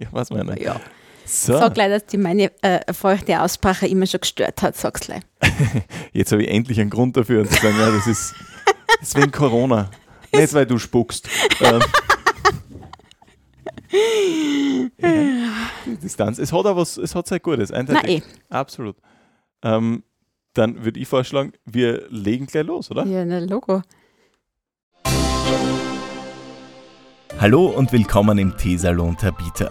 ja, was meine ich? Ja. So, Sag gleich, dass die meine äh, feuchte Aussprache immer schon gestört hat, sag's gleich. jetzt habe ich endlich einen Grund dafür und zu sagen, ja, das ist, das ist wegen Corona. Nicht, weil du spuckst. Ähm, ja, Distanz. Es hat aber was, es hat sein Gutes. Na Eindeutig. eh. Absolut. Ähm, dann würde ich vorschlagen, wir legen gleich los, oder? Ja, na Logo. Hallo und willkommen im Teesalon Tabita.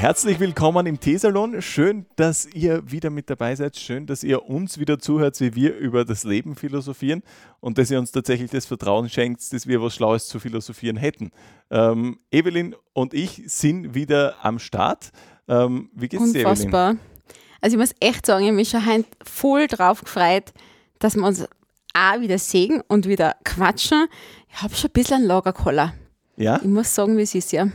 Herzlich willkommen im Teesalon. Schön, dass ihr wieder mit dabei seid. Schön, dass ihr uns wieder zuhört, wie wir über das Leben philosophieren und dass ihr uns tatsächlich das Vertrauen schenkt, dass wir was Schlaues zu philosophieren hätten. Ähm, Evelyn und ich sind wieder am Start. Ähm, wie geht's dir, Evelyn? Unfassbar. Also ich muss echt sagen, ich habe mich schon heute voll drauf gefreut, dass wir uns auch wieder sehen und wieder quatschen. Ich habe schon ein bisschen einen Lagerkoller. Ja? Ich muss sagen, wie es ist, ja.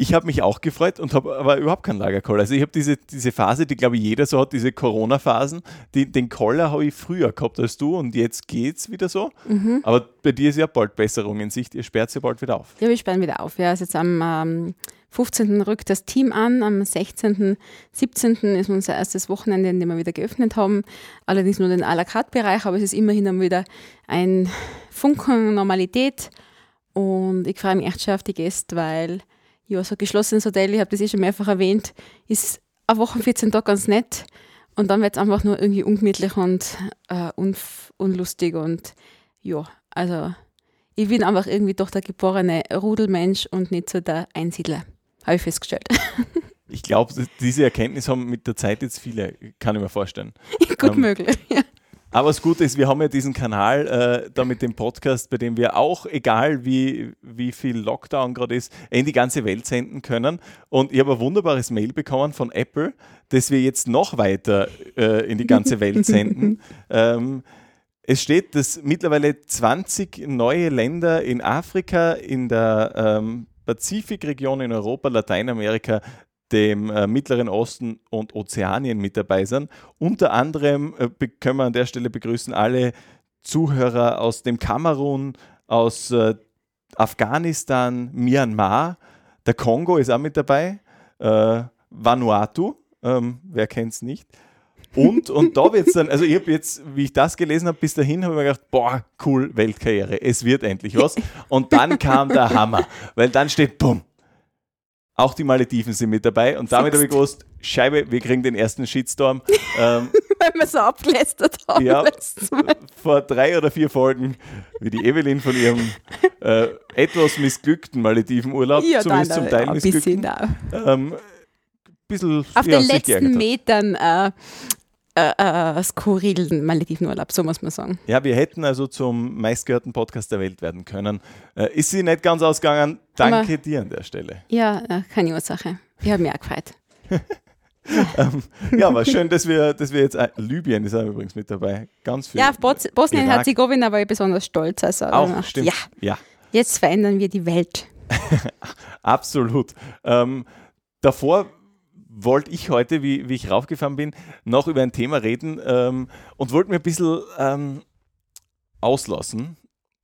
Ich habe mich auch gefreut und habe aber überhaupt keinen Lagerkoller. Also ich habe diese, diese Phase, die glaube ich jeder so hat, diese Corona-Phasen. Die, den Koller habe ich früher gehabt als du und jetzt geht's wieder so. Mhm. Aber bei dir ist ja bald Besserung in Sicht. Ihr sperrt ja bald wieder auf. Ja, wir sperren wieder auf. Ja, also jetzt am ähm, 15. rückt das Team an, am 16., 17. ist unser erstes Wochenende, in dem wir wieder geöffnet haben. Allerdings nur den à la carte Bereich, aber es ist immerhin dann wieder ein Funken Normalität. Und ich freue mich echt schon auf die Gäste, weil ja, so ein geschlossenes Hotel, ich habe das eh schon mehrfach erwähnt, ist eine Woche 14 Tage ganz nett. Und dann wird es einfach nur irgendwie ungemütlich und äh, unlustig und ja, also ich bin einfach irgendwie doch der geborene Rudelmensch und nicht so der Einsiedler. Habe ich festgestellt. Ich glaube, diese Erkenntnis haben mit der Zeit jetzt viele, kann ich mir vorstellen. Gut Ähm, möglich. Ja. Aber das Gute ist, wir haben ja diesen Kanal äh, da mit dem Podcast, bei dem wir auch, egal wie, wie viel Lockdown gerade ist, in die ganze Welt senden können. Und ich habe ein wunderbares Mail bekommen von Apple, dass wir jetzt noch weiter äh, in die ganze Welt senden. ähm, es steht, dass mittlerweile 20 neue Länder in Afrika, in der ähm, Pazifikregion, in Europa, Lateinamerika, dem äh, Mittleren Osten und Ozeanien mit dabei sind. Unter anderem äh, können wir an der Stelle begrüßen alle Zuhörer aus dem Kamerun, aus äh, Afghanistan, Myanmar, der Kongo ist auch mit dabei, äh, Vanuatu, ähm, wer kennt es nicht. Und, und da wird es dann, also ich habe jetzt, wie ich das gelesen habe, bis dahin habe ich mir gedacht, boah, cool, Weltkarriere, es wird endlich was. Und dann kam der Hammer, weil dann steht, bumm, auch die Malediven sind mit dabei und damit habe ich gewusst, Scheibe, wir kriegen den ersten Shitstorm. ähm, Weil wir so abgelästert haben. ja, vor drei oder vier Folgen, wie die Evelyn von ihrem äh, etwas missglückten Maledivenurlaub, Ja, zumindest da, zum Teil ja, ein bisschen missglückten, da. ähm, bisschen Auf ja, den letzten. Metern äh, äh, äh, skurrilen Maledivenurlaub, so muss man sagen. Ja, wir hätten also zum meistgehörten Podcast der Welt werden können. Äh, ist sie nicht ganz ausgegangen. Danke Aber- dir an der Stelle. Ja, äh, keine Ursache. Ich habe mich auch gefreut. Ähm, ja, aber schön, dass wir, dass wir jetzt, äh, Libyen ist auch übrigens mit dabei. Ganz viel. Ja, auf Bos-. Bosnien-Herzegowina war ich besonders stolz. Also, Auch, äh, stimmt. Ja, ja. jetzt verändern wir die Welt. Absolut. Ähm, davor wollte ich heute, wie, wie ich raufgefahren bin, noch über ein Thema reden ähm, und wollte mir ein bisschen ähm, auslassen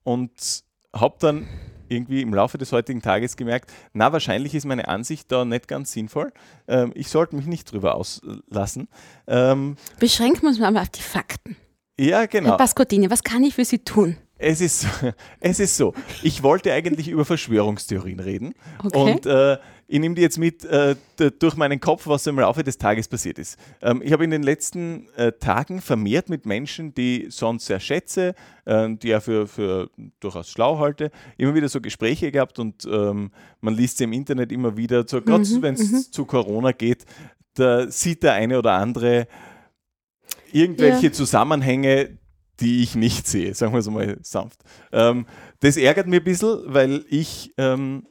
und habe dann irgendwie im Laufe des heutigen Tages gemerkt, na, wahrscheinlich ist meine Ansicht da nicht ganz sinnvoll. Ähm, ich sollte mich nicht drüber auslassen. Ähm, Beschränken wir uns mal auf die Fakten. ja, genau. Herr Pascottini, was kann ich für Sie tun? Es ist, es ist so. Ich wollte eigentlich über Verschwörungstheorien reden. Okay. Und äh, ich nehme die jetzt mit äh, durch meinen Kopf, was im Laufe des Tages passiert ist. Ähm, ich habe in den letzten äh, Tagen vermehrt mit Menschen, die ich sonst sehr schätze, äh, die ja für, für durchaus schlau halte, immer wieder so Gespräche gehabt und ähm, man liest sie im Internet immer wieder, so, gerade Mhm, wenn es zu Corona geht, da sieht der eine oder andere irgendwelche Ja. Zusammenhänge, die ich nicht sehe, sagen wir es mal sanft. Ähm, das ärgert mir ein bisschen, weil ich ähm,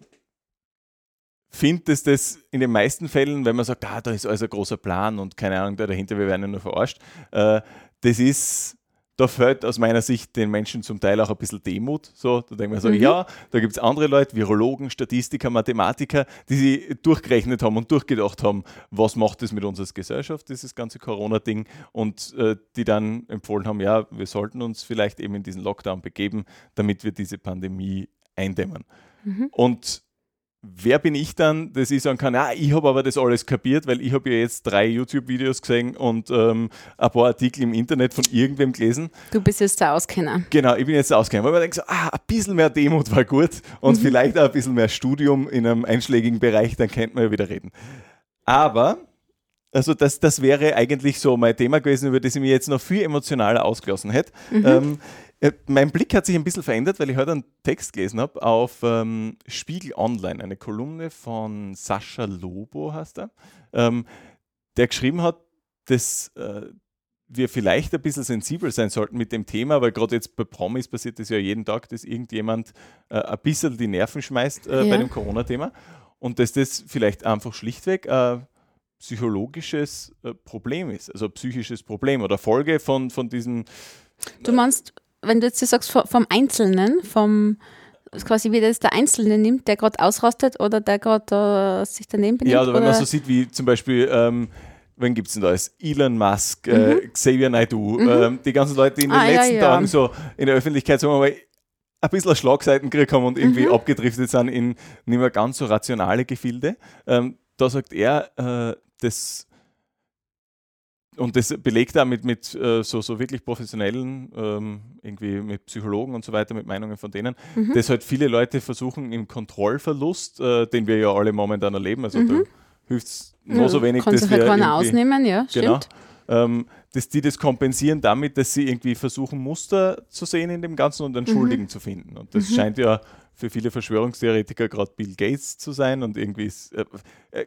finde, dass das in den meisten Fällen, wenn man sagt, ah, da ist alles ein großer Plan und keine Ahnung, da dahinter, wir werden ja nur verarscht, äh, das ist da fällt aus meiner Sicht den Menschen zum Teil auch ein bisschen Demut. So, da denkt man so, mhm. ja, da gibt es andere Leute, Virologen, Statistiker, Mathematiker, die sich durchgerechnet haben und durchgedacht haben, was macht das mit unserer Gesellschaft, dieses ganze Corona-Ding, und äh, die dann empfohlen haben, ja, wir sollten uns vielleicht eben in diesen Lockdown begeben, damit wir diese Pandemie eindämmen. Mhm. Und wer bin ich dann, dass ich sagen kann, ja, ich habe aber das alles kapiert, weil ich habe ja jetzt drei YouTube-Videos gesehen und ähm, ein paar Artikel im Internet von irgendwem gelesen. Du bist jetzt der Auskenner. Genau, ich bin jetzt der Auskenner, weil man denkt so, ah, ein bisschen mehr Demut war gut und mhm. vielleicht auch ein bisschen mehr Studium in einem einschlägigen Bereich, dann könnte man ja wieder reden. Aber also das, das wäre eigentlich so mein Thema gewesen, über das ich mich jetzt noch viel emotionaler ausgelassen hätte. Mhm. Ähm, äh, mein Blick hat sich ein bisschen verändert, weil ich heute einen Text gelesen habe auf ähm, Spiegel Online, eine Kolumne von Sascha Lobo, heißt er, ähm, der geschrieben hat, dass äh, wir vielleicht ein bisschen sensibel sein sollten mit dem Thema, weil gerade jetzt bei Promis passiert das ja jeden Tag, dass irgendjemand äh, ein bisschen die Nerven schmeißt äh, ja. bei dem Corona-Thema und dass das vielleicht einfach schlichtweg ein psychologisches äh, Problem ist, also psychisches Problem oder Folge von, von diesen Du meinst, wenn du jetzt sagst, vom Einzelnen, vom quasi wie das der Einzelne nimmt, der gerade ausrastet oder der gerade uh, sich daneben benimmt? Ja, oder, wenn man so sieht, wie zum Beispiel, ähm, wen gibt es denn da? Elon Musk, äh, mhm. äh, Xavier Naidoo, mhm. ähm, die ganzen Leute, die in den ah, letzten ja, ja. Tagen so in der Öffentlichkeit sagen wir mal, ein bisschen Schlagseiten gekriegt haben und irgendwie mhm. abgedriftet sind in nicht mehr ganz so rationale Gefilde. Ähm, da sagt er, äh, das und das belegt er mit, mit äh, so, so wirklich professionellen, ähm, irgendwie mit Psychologen und so weiter, mit Meinungen von denen, mhm. dass halt viele Leute versuchen, im Kontrollverlust, äh, den wir ja alle momentan erleben, also mhm. da hilft es nur so wenig, dass wir. Halt ausnehmen, ja, genau, ähm, dass die das kompensieren damit, dass sie irgendwie versuchen, Muster zu sehen in dem Ganzen und einen mhm. Schuldigen zu finden. Und das mhm. scheint ja für viele Verschwörungstheoretiker gerade Bill Gates zu sein und irgendwie ist, äh, äh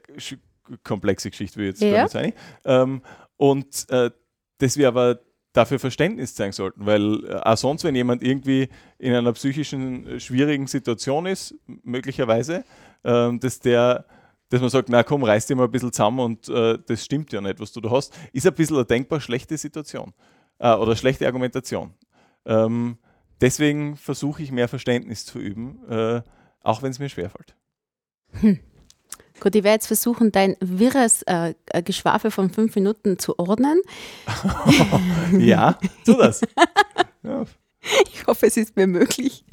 komplexe Geschichte, wie jetzt ja. nicht ähm, und äh, dass wir aber dafür Verständnis zeigen sollten, weil äh, auch sonst, wenn jemand irgendwie in einer psychischen äh, schwierigen Situation ist, möglicherweise, äh, dass der dass man sagt, na komm, reiß dir mal ein bisschen zusammen und äh, das stimmt ja nicht, was du da hast, ist ein bisschen eine denkbar schlechte Situation äh, oder schlechte Argumentation. Ähm, deswegen versuche ich mehr Verständnis zu üben, äh, auch wenn es mir schwerfällt. Hm. Gut, ich werde jetzt versuchen, dein wirres äh, äh, Geschwafel von fünf Minuten zu ordnen. ja, tu das. Ja. Ich hoffe, es ist mir möglich.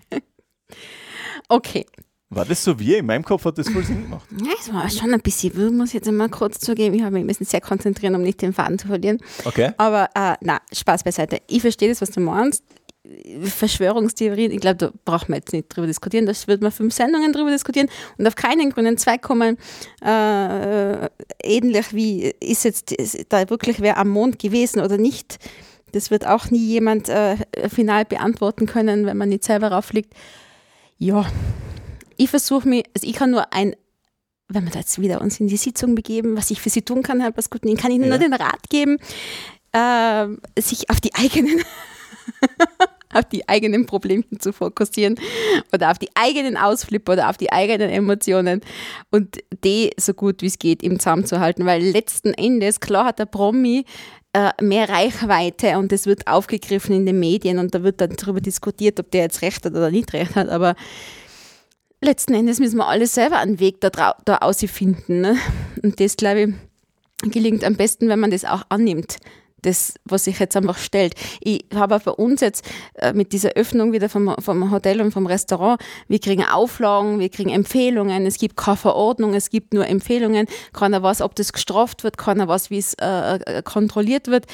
Okay. War das so wie? In meinem Kopf hat das voll Sinn gemacht. Ja, es war schon ein bisschen wild, muss ich jetzt einmal kurz zugeben. Ich habe mich ein sehr konzentrieren, um nicht den Faden zu verlieren. Okay. Aber äh, na, Spaß beiseite. Ich verstehe das, was du meinst. Verschwörungstheorien, ich glaube, da braucht man jetzt nicht drüber diskutieren, da wird man fünf Sendungen drüber diskutieren und auf keinen grünen Zweig kommen, äh, ähnlich wie ist jetzt da wirklich wer am Mond gewesen oder nicht. Das wird auch nie jemand äh, final beantworten können, wenn man nicht selber raufliegt. Ja, ich versuche mich, also ich kann nur ein, wenn wir da jetzt wieder uns in die Sitzung begeben, was ich für Sie tun kann, Herr Paskutin, kann Ihnen ja. nur den Rat geben, äh, sich auf die eigenen auf die eigenen Problemchen zu fokussieren oder auf die eigenen Ausflipper oder auf die eigenen Emotionen und die so gut wie es geht im Zaum zu halten, weil letzten Endes, klar hat der Promi äh, mehr Reichweite und es wird aufgegriffen in den Medien und da wird dann darüber diskutiert, ob der jetzt recht hat oder nicht recht hat, aber letzten Endes müssen wir alle selber einen Weg da, da ausfinden. Ne? Und das, glaube ich, gelingt am besten, wenn man das auch annimmt das, was sich jetzt einfach stellt. Ich habe bei uns jetzt äh, mit dieser Öffnung wieder vom, vom Hotel und vom Restaurant, wir kriegen Auflagen, wir kriegen Empfehlungen, es gibt keine Verordnung, es gibt nur Empfehlungen, keiner weiß, ob das gestraft wird, keiner weiß, wie es äh, äh kontrolliert wird.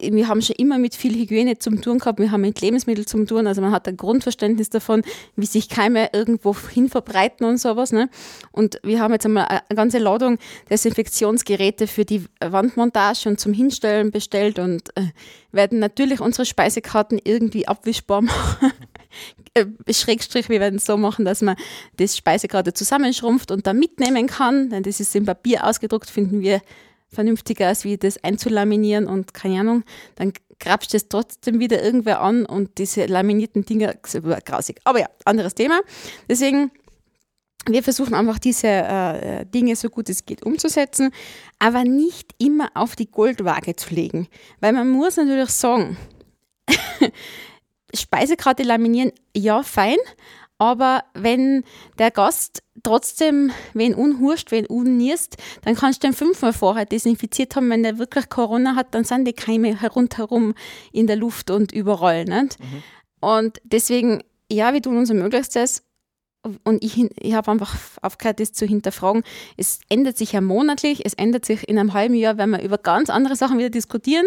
Wir haben schon immer mit viel Hygiene zum tun gehabt, wir haben mit Lebensmitteln zum tun, also man hat ein Grundverständnis davon, wie sich Keime irgendwo hin verbreiten und sowas. Ne? Und wir haben jetzt einmal eine ganze Ladung Desinfektionsgeräte für die Wandmontage und zum Hinstellen bestellt bestellt und äh, werden natürlich unsere Speisekarten irgendwie abwischbar machen. Äh, Schrägstrich, wir werden es so machen, dass man das Speisekarte zusammenschrumpft und dann mitnehmen kann, denn das ist im Papier ausgedruckt, finden wir vernünftiger, als wie das einzulaminieren und keine Ahnung, dann grabst es trotzdem wieder irgendwer an und diese laminierten Dinger sind grausig. Aber ja, anderes Thema. Deswegen, wir versuchen einfach diese äh, Dinge so gut es geht umzusetzen, aber nicht immer auf die Goldwaage zu legen. Weil man muss natürlich sagen, Speisekarte laminieren, ja, fein, aber wenn der Gast trotzdem wen unhurscht, wen unnierst, dann kannst du den fünfmal vorher desinfiziert haben. Wenn der wirklich Corona hat, dann sind die Keime rundherum in der Luft und überall. Nicht? Mhm. Und deswegen, ja, wir tun unser Möglichstes. Und ich, ich habe einfach aufgehört, das zu hinterfragen. Es ändert sich ja monatlich, es ändert sich in einem halben Jahr, wenn wir über ganz andere Sachen wieder diskutieren.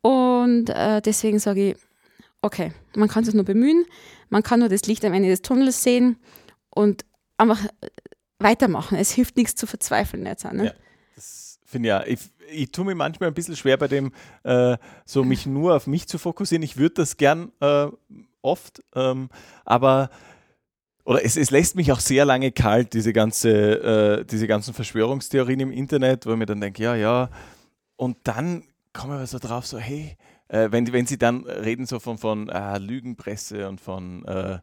Und äh, deswegen sage ich, okay, man kann sich nur bemühen, man kann nur das Licht am Ende des Tunnels sehen und einfach weitermachen. Es hilft nichts zu verzweifeln jetzt. Ne? Ja, das finde ja, ich, ich tue mir manchmal ein bisschen schwer bei dem, äh, so mich nur auf mich zu fokussieren. Ich würde das gern äh, oft, ähm, aber oder es, es, lässt mich auch sehr lange kalt, diese, ganze, äh, diese ganzen Verschwörungstheorien im Internet, wo ich mir dann denke, ja, ja, und dann komme ich so drauf, so, hey, äh, wenn, wenn sie dann reden so von, von äh, Lügenpresse und von, äh,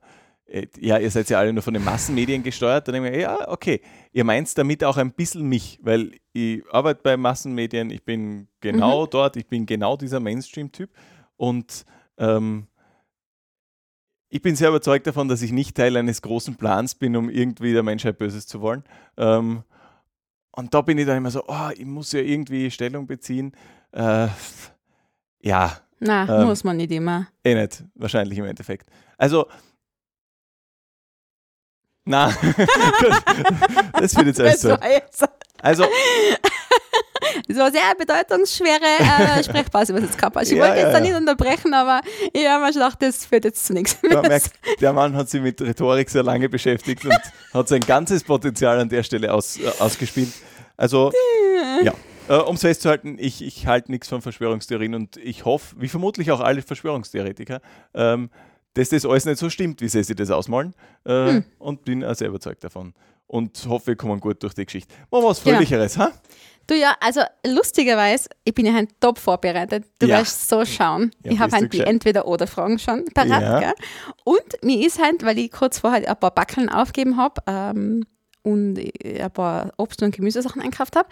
ja, ihr seid ja alle nur von den Massenmedien gesteuert, dann denke ich mir, ja, okay, ihr meint damit auch ein bisschen mich, weil ich arbeite bei Massenmedien, ich bin genau mhm. dort, ich bin genau dieser Mainstream-Typ. Und ähm, ich bin sehr überzeugt davon, dass ich nicht Teil eines großen Plans bin, um irgendwie der Menschheit Böses zu wollen. Ähm, und da bin ich dann immer so, oh, ich muss ja irgendwie Stellung beziehen. Äh, ja. Na, ähm, muss man nicht immer. Eh nicht, wahrscheinlich im Endeffekt. Also, na, das wird jetzt alles so. Also, das war eine sehr bedeutungsschwere äh, Sprechpause, was jetzt gehabt. Ich ja, wollte jetzt ja, da nicht unterbrechen, aber ich habe mir gedacht, das führt jetzt zu nichts mehr. Merkt, der Mann hat sich mit Rhetorik sehr lange beschäftigt und hat sein ganzes Potenzial an der Stelle aus, äh, ausgespielt. Also, ja. Äh, um es festzuhalten, ich, ich halte nichts von Verschwörungstheorien und ich hoffe, wie vermutlich auch alle Verschwörungstheoretiker, ähm, dass das alles nicht so stimmt, wie sie sich das ausmalen. Äh, hm. Und bin auch sehr überzeugt davon. Und hoffe, wir kommen gut durch die Geschichte. Machen wir was Fröhlicheres, ja. ha? Du ja, also lustigerweise, ich bin ja ein top vorbereitet. Du ja. wirst so schauen. Ja, ich habe halt die Entweder-Oder-Fragen schon parat. Ja. Und mir ist halt, weil ich kurz vorher ein paar Backeln aufgegeben habe ähm, und ein paar Obst- und Gemüsesachen einkauft habe,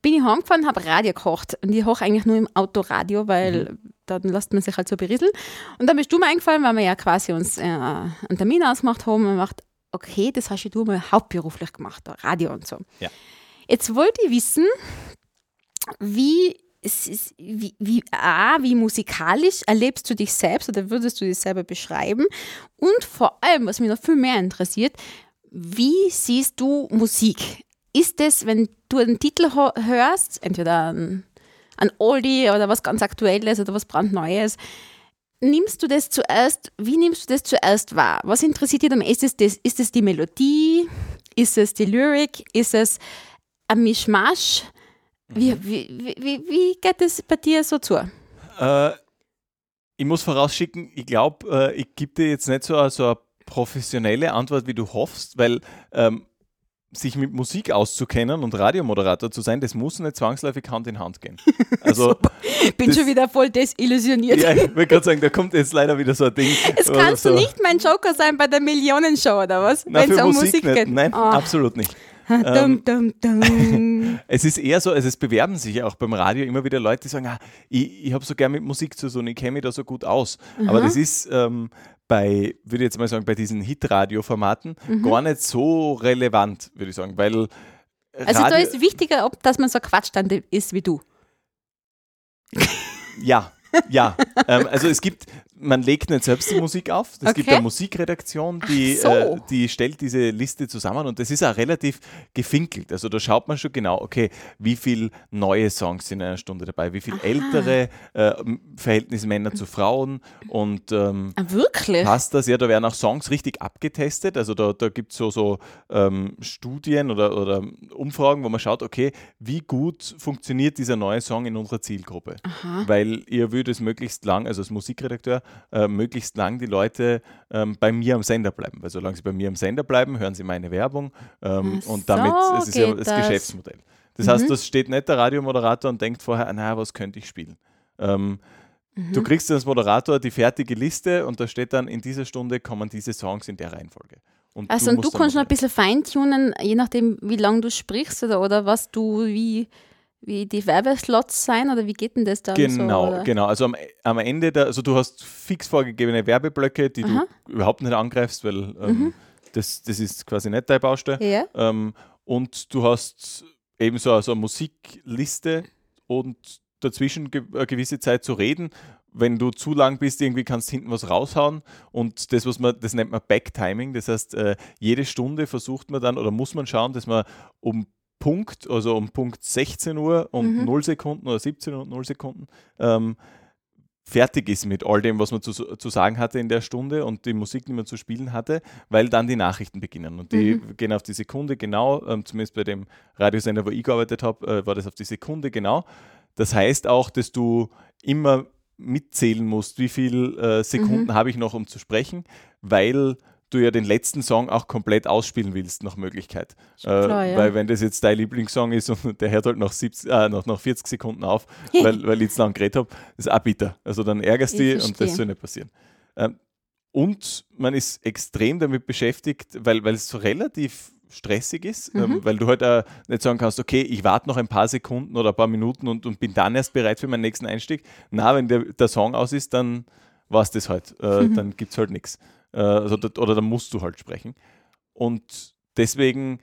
bin ich heimgefahren, habe Radio gekocht. Und ich hoche eigentlich nur im Autoradio, weil mhm. Dann lässt man sich halt so berieseln. Und dann bist du mir eingefallen, weil wir ja quasi uns äh, einen Termin ausgemacht haben und macht, okay, das hast du mal hauptberuflich gemacht, Radio und so. Ja. Jetzt wollte ich wissen, wie, wie, wie, A, wie musikalisch erlebst du dich selbst oder würdest du dich selber beschreiben? Und vor allem, was mich noch viel mehr interessiert, wie siehst du Musik? ist es, wenn du einen Titel hörst, entweder ein, ein Oldie oder was ganz Aktuelles oder was brandneues, nimmst du das zuerst, wie nimmst du das zuerst wahr? Was interessiert dich am meisten? Ist es, ist es die Melodie? Ist es die Lyrik? Ist es ein Mischmasch? Wie, mhm. wie, wie, wie geht es bei dir so zu? Äh, ich muss vorausschicken, ich glaube, äh, ich gebe dir jetzt nicht so, so eine professionelle Antwort, wie du hoffst, weil ähm, sich mit Musik auszukennen und Radiomoderator zu sein, das muss nicht zwangsläufig Hand in Hand gehen. Also, ich bin schon wieder voll desillusioniert. Ja, ich wollte gerade sagen, da kommt jetzt leider wieder so ein Ding. Es kannst so. du nicht mein Joker sein bei der Millionenshow, oder was? Wenn es um Musik, Musik geht. Nein, oh. absolut nicht. Dum, dum, dum. es ist eher so, also es bewerben sich auch beim Radio immer wieder Leute, die sagen, ah, ich, ich habe so gern mit Musik zu tun, ich kenne mich da so gut aus. Mhm. Aber das ist ähm, bei, würde ich jetzt mal sagen, bei diesen Hit-Radio-Formaten mhm. gar nicht so relevant, würde ich sagen, weil Also Radio da ist wichtiger, ob, dass man so Quatschstand ist wie du. Ja, ja. ähm, also es gibt, man legt nicht selbst die Musik auf. Es okay. gibt eine Musikredaktion, die, so. äh, die stellt diese Liste zusammen und das ist auch relativ gefinkelt. Also da schaut man schon genau, okay, wie viele neue Songs sind in einer Stunde dabei, wie viele ältere äh, Verhältnis Männer zu Frauen und ähm, ah, wirklich? passt das? Ja, da werden auch Songs richtig abgetestet. Also da, da gibt es so, so ähm, Studien oder, oder Umfragen, wo man schaut, okay, wie gut funktioniert dieser neue Song in unserer Zielgruppe. Aha. Weil ihr würdet es möglichst lang, also als Musikredakteur, äh, möglichst lang die Leute ähm, bei mir am Sender bleiben. Weil solange sie bei mir am Sender bleiben, hören sie meine Werbung ähm, und damit, es ist ja das, das Geschäftsmodell. Das heißt, das steht nicht der Radiomoderator und denkt vorher, naja, was könnte ich spielen? Ähm, Du kriegst als Moderator die fertige Liste und da steht dann, in dieser Stunde kommen diese Songs in der Reihenfolge. Und Also und musst du kannst noch ein bisschen feintunen, je nachdem, wie lange du sprichst oder, oder was du, wie, wie die Werbeslots sein oder wie geht denn das dann Genau, so? genau. Also am, am Ende, der, also du hast fix vorgegebene Werbeblöcke, die Aha. du überhaupt nicht angreifst, weil ähm, das, das ist quasi nicht deine Baustelle. Ja. Ähm, und du hast eben so also eine Musikliste und dazwischen ge eine gewisse Zeit zu reden. Wenn du zu lang bist, irgendwie kannst du hinten was raushauen. Und das, was man, das nennt man Backtiming. Das heißt, äh, jede Stunde versucht man dann oder muss man schauen, dass man um Punkt, also um Punkt 16 Uhr und Mhm. 0 Sekunden oder 17 Uhr und 0 Sekunden, ähm, fertig ist mit all dem, was man zu, zu sagen hatte in der Stunde und die Musik, die man zu spielen hatte, weil dann die Nachrichten beginnen. Und die gehen auf die Sekunde genau, ähm, zumindest bei dem Radiosender, wo ich gearbeitet habe, äh, war das auf die Sekunde genau. Das heißt auch, dass du immer mitzählen musst, wie viele äh, Sekunden habe ich noch, um zu sprechen, weil du ja den letzten Song auch komplett ausspielen willst, nach Möglichkeit. Schon klar, äh, ja. Weil wenn das jetzt dein Lieblingssong ist und der hört halt nach, 70, äh, nach, nach 40 Sekunden auf, weil, weil ich zu lang geredet habe, ist auch bitter. Also dann ärgerst du Ich dich und das soll nicht passieren. Ähm, und man ist extrem damit beschäftigt, weil, weil es so relativ stressig ist, Mhm. ähm, weil du halt auch nicht sagen kannst, okay, ich warte noch ein paar Sekunden oder ein paar Minuten und, und bin dann erst bereit für meinen nächsten Einstieg. Na, wenn der, der Song aus ist, dann war es das halt. Äh, Mhm. Dann gibt es halt nichts. Äh, also, da- oder dann musst du halt sprechen. Und deswegen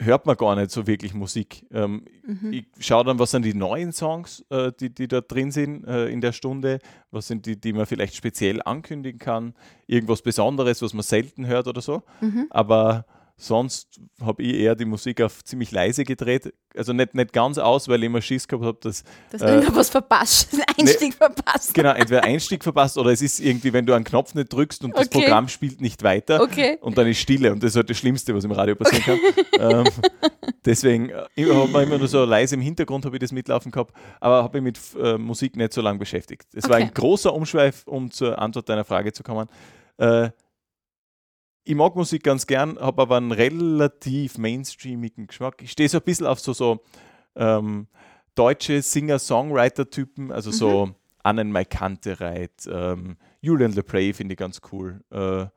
hört man gar nicht so wirklich Musik. Ähm, Mhm. Ich schaue dann, was sind die neuen Songs, äh, die, die da drin sind äh, in der Stunde, was sind die, die man vielleicht speziell ankündigen kann, irgendwas Besonderes, was man selten hört oder so. Mhm. Aber sonst habe ich eher die Musik auf ziemlich leise gedreht. Also nicht, nicht ganz aus, weil ich immer Schiss gehabt habe, dass Dass Äh, irgendwas verpasst, Einstieg verpasst. genau entweder Einstieg verpasst oder es ist irgendwie, wenn du einen Knopf nicht drückst und das Okay. Programm spielt nicht weiter. Okay. Und dann ist Stille und das ist halt das Schlimmste, was im Radio passieren kann. ähm, deswegen äh, ich habe man immer nur so leise im Hintergrund habe ich das mitlaufen gehabt, aber habe mich mit äh, Musik nicht so lange beschäftigt. Es war Okay. ein großer Umschweif, um zur Antwort deiner Frage zu kommen. Äh, ich mag Musik ganz gern, habe aber einen relativ mainstreamigen Geschmack. Ich stehe so ein bisschen auf so, so ähm, deutsche Singer-Songwriter-Typen, also so Annen Mai Kantereit, ähm, Julian LePrey finde ich ganz cool, äh, ähm,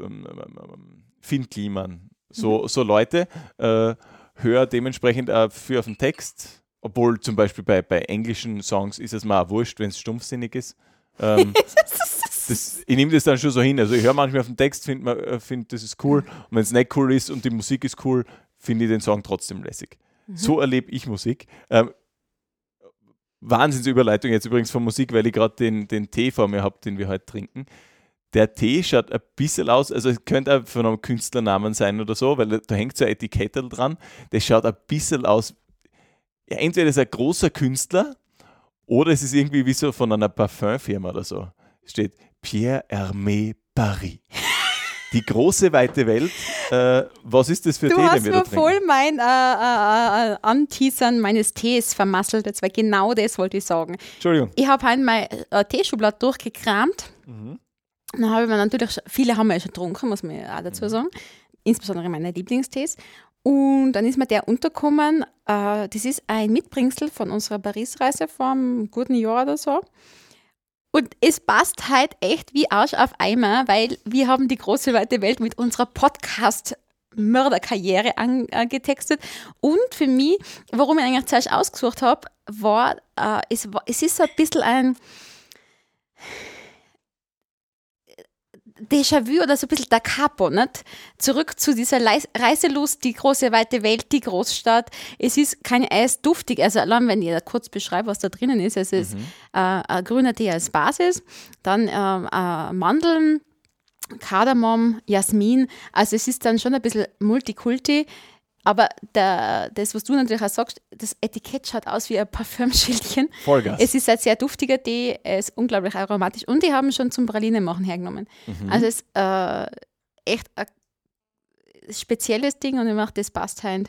ähm, ähm, Finn Kliman, so, so Leute, äh, höre dementsprechend auch für auf den Text, obwohl zum Beispiel bei, bei englischen Songs ist es mir auch wurscht, wenn es stumpfsinnig ist. Ähm, das, ich nehme das dann schon so hin. Also ich höre manchmal auf den Text, finde äh, find, das ist cool. Und wenn es nicht cool ist und die Musik ist cool, finde ich den Song trotzdem lässig. So erlebe ich Musik. Ähm, Wahnsinnsüberleitung jetzt übrigens von Musik, weil ich gerade den, den Tee vor mir habe, den wir heute trinken. Der Tee schaut ein bisschen aus, also es könnte auch von einem Künstlernamen sein oder so, weil da hängt so ein Etikettel dran. Das schaut ein bisschen aus, ja, entweder ist er ein großer Künstler oder es ist irgendwie wie so von einer Parfümfirma oder so. Steht Pierre Hermé Paris. Die große weite Welt. Äh, was ist das für Du Tee, hast den wir da mir trinken? voll mein äh, äh, äh, Anteasern meines Tees vermasselt. Jetzt, weil genau das wollte ich sagen. Entschuldigung. Ich habe halt mein äh, Teeschublad durchgekramt. Mhm. Dann habe ich mir natürlich, viele haben wir ja schon getrunken, muss man ja auch dazu Mhm. sagen. Insbesondere meine Lieblingstees. Und dann ist mir der untergekommen. Äh, das ist ein Mitbringsel von unserer Paris-Reise vor einem guten Jahr oder so. Und es passt halt echt wie Arsch auf Eimer, weil wir haben die große weite Welt mit unserer Podcast Mörderkarriere angetextet. Und für mich, warum ich eigentlich zuerst ausgesucht habe, war, äh, es, war es ist so ein bisschen ein Déjà-vu oder so ein bisschen da Capo, nicht? Zurück zu dieser Leis Reiselust, die große weite Welt, die Großstadt. Es ist kein Eis duftig, also allein wenn da kurz beschreibe, was da drinnen ist. Es ist äh, ein grüner Tee als Basis, dann ähm, äh, Mandeln, Kardamom, Jasmin. Also es ist dann schon ein bisschen Multikulti. Aber der, das, was du natürlich auch sagst, das Etikett schaut aus wie ein Parfümschildchen. Vollgas. Es ist ein sehr duftiger Tee, er ist unglaublich aromatisch und die haben schon zum Praline machen hergenommen. Mhm. Also es ist äh, echt ein spezielles Ding und ich mache das passt halt.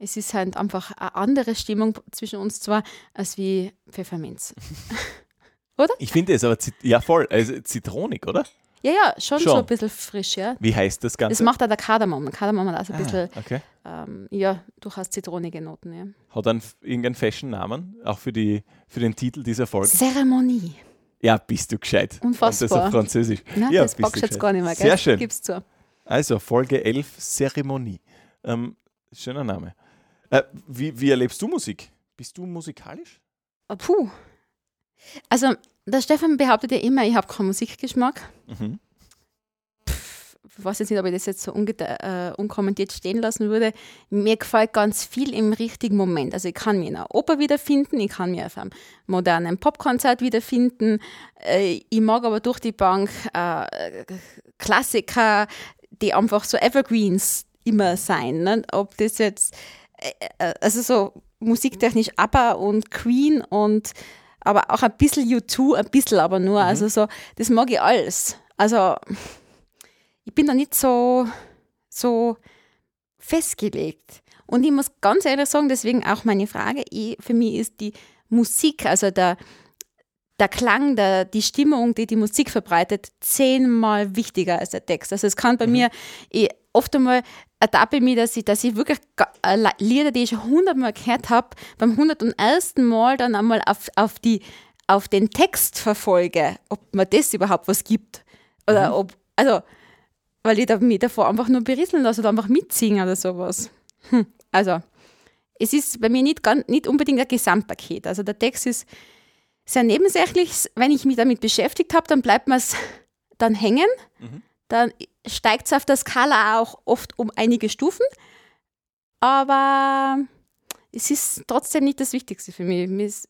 Es ist halt einfach eine andere Stimmung zwischen uns zwar als wie Pfefferminz. Ich finde es aber, ja voll, also zitronig, oder? Ja, ja, schon, Schon. so ein bisschen frisch, ja. Wie heißt das Ganze? Das macht auch der Kardamom. Kardamom hat auch so ein ah, bisschen, okay. ähm, ja, durchaus zitronige Noten, ja. Hat dann irgendeinen Fashion-Namen, auch für, die, für den Titel dieser Folge? Zeremonie. Ja, bist du gescheit. Unfassbar. Und das auf Französisch. Nein, ja, das bist packst du du jetzt gescheit. gar nicht mehr, gell? Sehr schön. Gib's zu. Also, Folge 11, Zeremonie. Ähm, schöner Name. Äh, wie, wie erlebst du Musik? Bist du musikalisch? Ah, Puh. Also, der Stefan behauptet ja immer, ich habe keinen Musikgeschmack. Mhm. Ich weiß jetzt nicht, ob ich das jetzt so äh, unkommentiert stehen lassen würde. Mir gefällt ganz viel im richtigen Moment. Also ich kann mich in einer Oper wiederfinden, ich kann mich auf einem modernen Popkonzert wiederfinden. Äh, ich mag aber durch die Bank äh, Klassiker, die einfach so Evergreens immer sein. Ne? Ob das jetzt, äh, äh, also so musiktechnisch ABBA und Queen und aber auch ein bisschen U2, ein bisschen aber nur. Also so, das mag ich alles. Also ich bin da nicht so, so festgelegt. Und ich muss ganz ehrlich sagen, deswegen auch meine Frage, ich, für mich ist die Musik, also der, der Klang, der, die Stimmung, die die Musik verbreitet, zehnmal wichtiger als der Text. Also es kann bei mir, ich, oft einmal ertappe ich mich, dass ich, dass ich wirklich äh, Lieder, die ich schon hundertmal gehört habe, beim hundertundersten Mal dann einmal auf, auf, die, auf den Text verfolge, ob mir das überhaupt was gibt. Oder ob, also, weil ich da, mich davor einfach nur berieseln lasse oder einfach mitsingen oder sowas. Hm. Also, es ist bei mir nicht, ganz, nicht unbedingt ein Gesamtpaket. Also der Text ist sehr nebensächlich. Wenn ich mich damit beschäftigt habe, dann bleibt mir es dann hängen. Dann steigt es auf der Skala auch oft um einige Stufen. Aber es ist trotzdem nicht das Wichtigste für mich.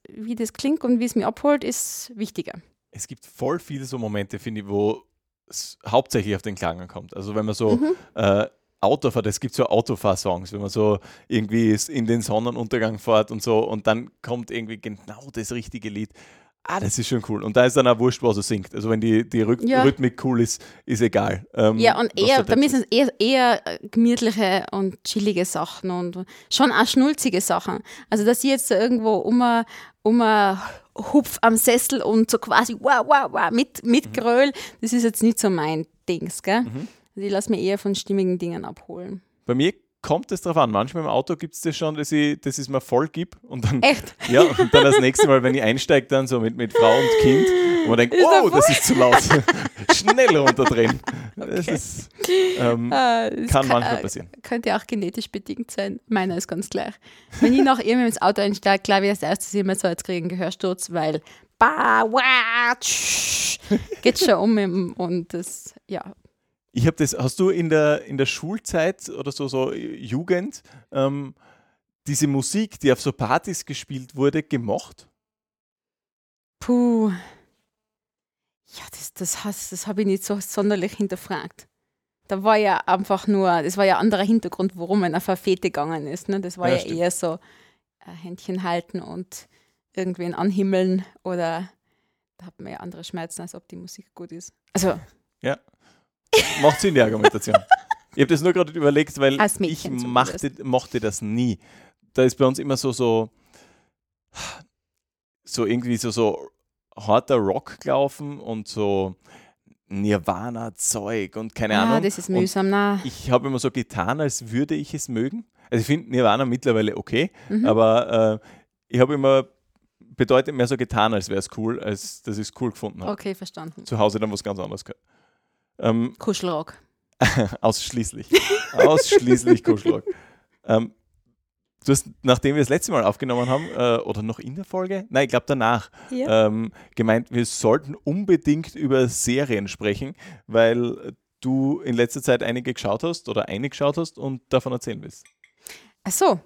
Wie das klingt und wie es mir abholt, ist wichtiger. Es gibt voll viele so Momente, finde ich, wo es hauptsächlich auf den Klang ankommt. Also wenn man so Mhm. äh, Auto fährt, es gibt so Autofahr-Songs, wenn man so irgendwie in den Sonnenuntergang fährt und so und dann kommt irgendwie genau das richtige Lied. Ah, das ist schon cool. Und da ist dann auch wurscht, was er singt. Also wenn die, die Rhyth Ja. Rhythmik cool ist, ist egal. ähm, Ja, und eher, bei mir sind es eher, eher äh, gemütliche und chillige Sachen und schon auch schnulzige Sachen. Also, dass ich jetzt irgendwo um, um hupf am Sessel und so quasi wow, wow, wow mit, Mhm. mit Gröl, das ist jetzt nicht so mein Dings, gell? Also ich lasse mich eher von stimmigen Dingen abholen. Bei mir kommt es drauf an. Manchmal im Auto gibt es das schon, dass ich, dass ich es mir voll gib und dann Echt? Ja, und dann das nächste Mal, wenn ich einsteige, dann so mit, mit Frau und Kind und man denkt, Ist oh, das ist zu laut. Schnell runterdrehen. Das ist, ähm, Äh, es kann manchmal äh, passieren. Könnte auch genetisch bedingt sein. Meiner ist ganz gleich. Wenn ich nach ihm ins Auto einsteige, glaube ich, als erstes immer so, jetzt kriege ich einen Gehörsturz, weil ba, wa, tsch, geht schon um im- und das, ja. Ich habe das, hast du in der, in der Schulzeit oder so, so Jugend ähm, diese Musik, die auf so Partys gespielt wurde, gemocht? Puh. Ja, das, das, has- das habe ich nicht so sonderlich hinterfragt. Da war ja einfach nur, das war ja ein anderer Hintergrund, warum man auf eine Fete gegangen ist. Ne? Das war Ja, ja, eher so äh, Händchen halten und irgendwen anhimmeln oder da hat man ja andere Schmerzen, als ob die Musik gut ist. Also, Macht Sinn, die Argumentation. Ich habe das nur gerade überlegt, weil Als ich machte, mochte das nie. Da ist bei uns immer so, so, so irgendwie so, so harter Rock gelaufen und so Nirvana-Zeug und keine ah, Ahnung. das ist Und mühsam. Na, ich habe immer so getan, als würde ich es mögen. Also ich finde Nirvana mittlerweile okay, Mhm. aber äh, ich habe immer bedeutet mehr so getan, als wäre es cool, als dass ich es cool gefunden habe. okay, verstanden. Zu Hause dann was ganz anderes gehört. Ähm, Kuschelrock. Ausschließlich. Ausschließlich Kuschelrock. Ähm, du hast, nachdem wir das letzte Mal aufgenommen haben, äh, oder noch in der Folge, nein, ich glaube danach, Ja. ähm, gemeint, wir sollten unbedingt über Serien sprechen, weil du in letzter Zeit einige geschaut hast oder eine geschaut hast und davon erzählen willst. Ach so.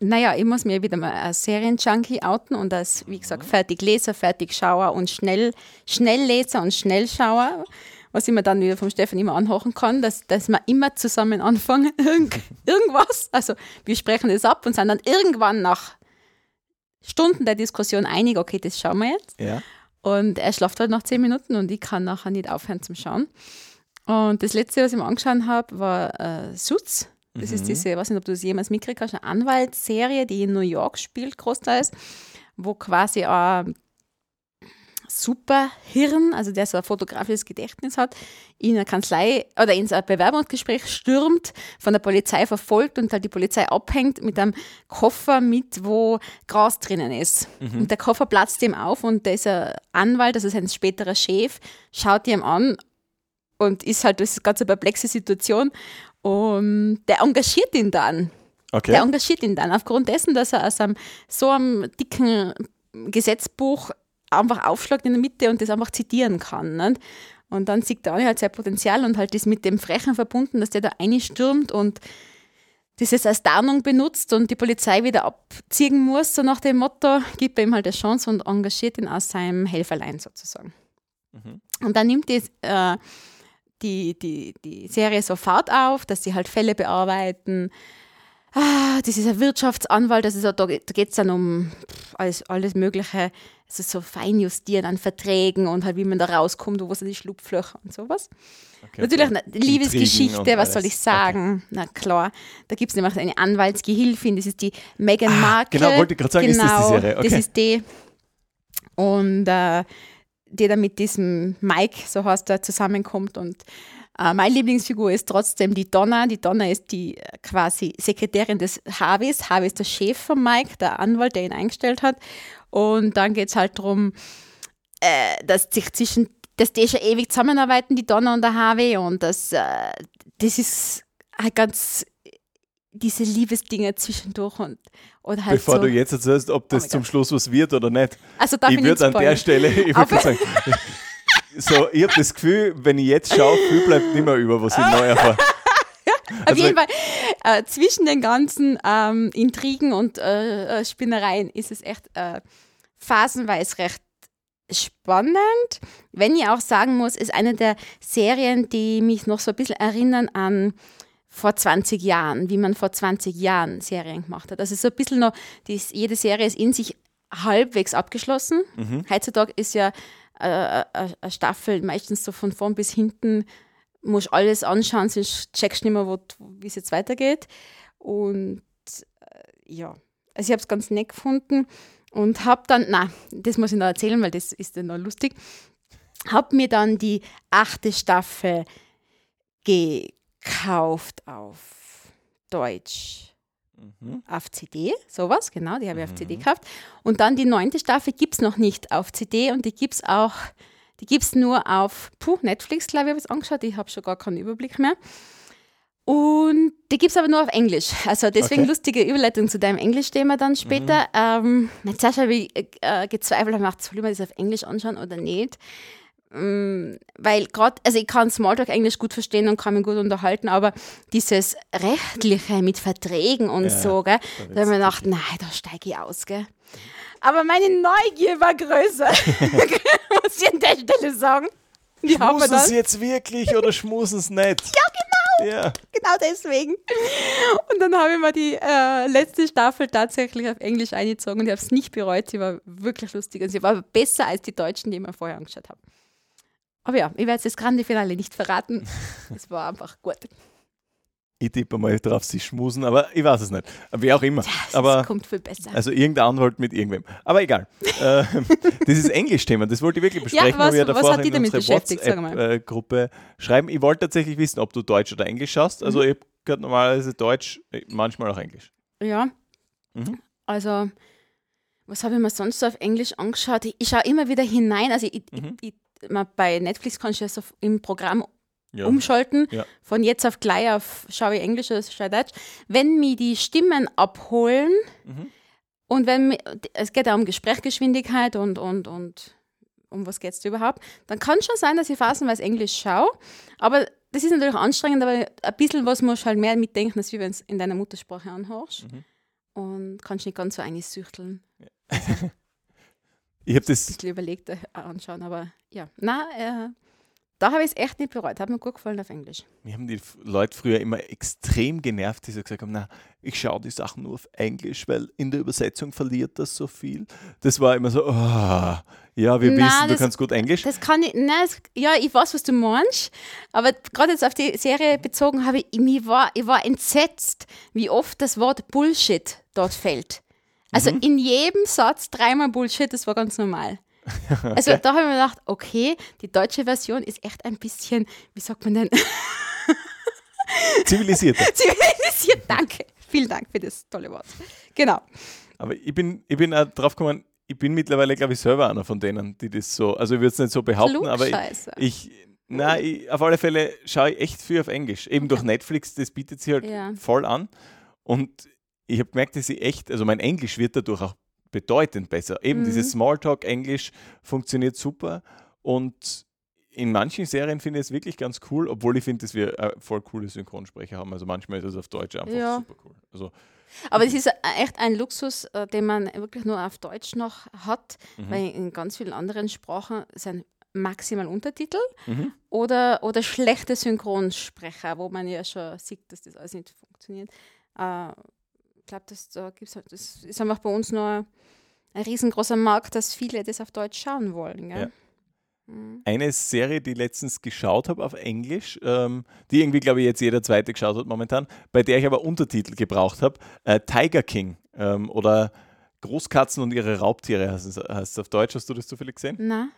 Naja, ich muss mir wieder mal als Serienjunkie outen und als, wie gesagt, Fertigleser, Fertigschauer und Schnell, Schnellleser und Schnellschauer, was ich mir dann wieder vom Stefan immer anhochen kann, dass, dass wir immer zusammen anfangen, irgend, irgendwas. Also wir sprechen das ab und sind dann irgendwann nach Stunden der Diskussion einig, okay, das schauen wir jetzt. Ja. Und er schlaft halt nach zehn Minuten und ich kann nachher nicht aufhören zum Schauen. Und das letzte, was ich mir angeschaut habe, war äh, Suits. Das ist diese, ich weiß nicht, ob du das jemals mitgekriegt hast, eine Anwaltsserie, die in New York spielt, großteils, wo quasi ein, Superhirn, also der so ein fotografisches Gedächtnis hat, in eine Kanzlei oder in ein Bewerbungsgespräch stürmt, von der Polizei verfolgt und halt die Polizei abhängt mit einem Koffer mit, wo Gras drinnen ist. Mhm. Und der Koffer platzt ihm auf und dieser Anwalt, also sein späterer Chef, schaut ihm an und ist halt, das ist eine ganz perplexe Situation und der engagiert ihn dann. Okay. Der engagiert ihn dann aufgrund dessen, dass er aus einem so einem dicken Gesetzbuch einfach aufschlagt in der Mitte und das einfach zitieren kann. Nicht? Und dann sieht der Anni halt sein Potenzial und halt das mit dem Frechen verbunden, dass der da einstürmt und das jetzt als Tarnung benutzt und die Polizei wieder abziehen muss, so nach dem Motto, gibt er ihm halt eine Chance und engagiert ihn aus seinem Helferlein sozusagen. Mhm. Und dann nimmt die, äh, die, die, die Serie so Fahrt auf, dass sie halt Fälle bearbeiten, ah, das ist ein Wirtschaftsanwalt, also da, da geht es dann um alles, alles Mögliche, also so Feinjustieren an Verträgen und halt, wie man da rauskommt, wo sind die Schlupflöcher und sowas. Okay, Natürlich eine Liebesgeschichte, was soll ich sagen? Okay. Na klar, da gibt es nämlich eine Anwaltsgehilfin, das ist die Meghan ah, Markle. Genau, wollte ich gerade sagen, genau, ist das die genau, Serie? Okay. Das ist die. Und äh, die dann mit diesem Mike, so heißt er, zusammenkommt und Uh, meine Lieblingsfigur ist trotzdem die Donna. Die Donna ist die äh, quasi Sekretärin des Harveys. Harvey ist der Chef von Mike, der Anwalt, der ihn eingestellt hat. Und dann geht es halt darum, äh, dass sich zwischen, dass die schon ewig zusammenarbeiten, die Donna und der Harvey. Und das, äh, das ist halt ganz diese Liebesdinge zwischendurch und oder halt Bevor so. du jetzt erzählst, ob das oh zum Gott. Schluss was wird oder nicht. Also darf ich, ich würde an der Stelle, ich würde sagen, so, ich habe das Gefühl, wenn ich jetzt schaue, viel bleibt nicht mehr über, was ich neu erfahre. Auf also, jeden Fall, äh, zwischen den ganzen ähm, Intrigen und äh, äh, Spinnereien ist es echt äh, phasenweise recht spannend. Wenn ich auch sagen muss, ist eine der Serien, die mich noch so ein bisschen erinnern an vor 20 Jahren, wie man vor 20 Jahren Serien gemacht hat. Also so ein bisschen noch, die, jede Serie ist in sich halbwegs abgeschlossen. Mhm. Heutzutage ist ja äh, äh, eine Staffel meistens so von vorn bis hinten, musst alles anschauen, sonst checkst du nicht mehr, wie es jetzt weitergeht. Und äh, ja, also ich habe es ganz nett gefunden und habe dann, na, das muss ich noch erzählen, weil das ist dann noch lustig, habe mir dann die achte Staffel gekauft auf Deutsch Mhm. Auf CD, sowas, genau, die habe ich mhm. auf CD gekauft. Und dann die neunte Staffel gibt es noch nicht auf CD und die gibt es auch, die gibt es nur auf puh, Netflix, glaube ich, habe ich es angeschaut, ich habe schon gar keinen Überblick mehr. Und die gibt es aber nur auf Englisch. Also deswegen okay. lustige Überleitung zu deinem Englisch-Thema dann später. Mhm. Ähm, zuerst habe ich äh, gezweifelt, habe gedacht, soll ich mir das auf Englisch anschauen oder nicht? Mm, weil gerade, also ich kann Smalltalk Englisch gut verstehen und kann mich gut unterhalten, aber dieses Rechtliche mit Verträgen und ja, so, gell, da habe ich mir gedacht, nein, da steige ich aus, gell. Aber meine Neugier war größer, muss ich an der Stelle sagen. schmusen sie jetzt wirklich oder schmusen sie nicht? Ja, genau. Ja. Genau deswegen. Und dann habe ich mir die äh, letzte Staffel tatsächlich auf Englisch eingezogen und ich habe es nicht bereut. Sie war wirklich lustig und sie war besser als die Deutschen, die ich mir vorher angeschaut habe. Aber ja, ich werde jetzt das Grande Finale nicht verraten. Es war einfach gut. Ich tippe mal drauf, sie schmusen, aber ich weiß es nicht. Wie auch immer. Ja, aber, kommt viel besser. Also irgendein Anwalt mit irgendwem. Aber egal. äh, dieses Englisch-Thema, das wollte ich wirklich besprechen, ja, was, wir davor in unsere WhatsApp-Gruppe äh, schreiben. Ich wollte tatsächlich wissen, ob du Deutsch oder Englisch schaust. Also mhm. ich habe normalerweise Deutsch, äh, manchmal auch Englisch. Ja. Mhm. Also, was habe ich mir sonst so auf Englisch angeschaut? Ich, ich schaue immer wieder hinein. Also ich, mhm. ich, ich bei Netflix kannst du ja so im Programm ja. umschalten. Ja. Von jetzt auf gleich auf schaue ich Englisch oder schaue Deutsch. Wenn mir die Stimmen abholen mhm. und wenn es geht ja um Gesprächsgeschwindigkeit und, und, und um was geht es überhaupt, dann kann es schon sein, dass ich phasenweise Englisch schaue. Aber das ist natürlich anstrengend, aber ein bisschen was musst du halt mehr mitdenken, als wenn du in deiner Muttersprache anhörst. Mhm. Und kannst nicht ganz so einsüchteln. Ja. Also, ich habe das. Ein bisschen überlegt anschauen, aber ja. Na, äh, da habe ich es echt nicht bereut. Hat mir gut gefallen auf Englisch. Mir haben die Leute früher immer extrem genervt, die so gesagt haben: Na, ich schaue die Sachen nur auf Englisch, weil in der Übersetzung verliert das so viel. Das war immer so: oh, Ja, wir na, wissen, du das, kannst gut Englisch. Das kann ich, nein, das, ja, ich weiß, was du meinst, aber gerade jetzt auf die Serie bezogen habe ich, ich war, ich war entsetzt, wie oft das Wort Bullshit dort fällt. Also mhm. in jedem Satz dreimal Bullshit, das war ganz normal. Also da habe ich mir gedacht, okay, die deutsche Version ist echt ein bisschen, wie sagt man denn? Zivilisierter. Zivilisiert, danke. Vielen Dank für das tolle Wort. Genau. Aber ich bin, ich bin auch drauf gekommen, ich bin mittlerweile, glaube ich, selber einer von denen, die das so, also ich würde es nicht so behaupten, aber ich, ich na, ich, auf alle Fälle schaue ich echt viel auf Englisch. Eben durch Netflix, das bietet sich halt Ja. voll an. Und ich habe gemerkt, dass ich echt, also mein Englisch wird dadurch auch bedeutend besser. Eben Mhm. dieses Smalltalk-Englisch funktioniert super. Und in manchen Serien finde ich es wirklich ganz cool, obwohl ich finde, dass wir äh, voll coole Synchronsprecher haben. Also manchmal ist es auf Deutsch einfach Ja. super cool. Also, Aber es ist echt ein Luxus, äh, den man wirklich nur auf Deutsch noch hat, Mhm. weil in ganz vielen anderen Sprachen sind maximal Untertitel mhm. oder, oder schlechte Synchronsprecher, wo man ja schon sieht, dass das alles nicht funktioniert. Äh, glaube, das, da gibt's halt, das ist einfach bei uns nur ein riesengroßer Markt, dass viele das auf Deutsch schauen wollen. Gell? Mhm. eine Serie, die ich letztens geschaut habe auf Englisch, ähm, die irgendwie, glaube ich, jetzt jeder zweite geschaut hat momentan, bei der ich aber Untertitel gebraucht habe, äh, Tiger King ähm, oder Großkatzen und ihre Raubtiere heißt es, heißt es auf Deutsch. Hast du das zufällig gesehen? Na,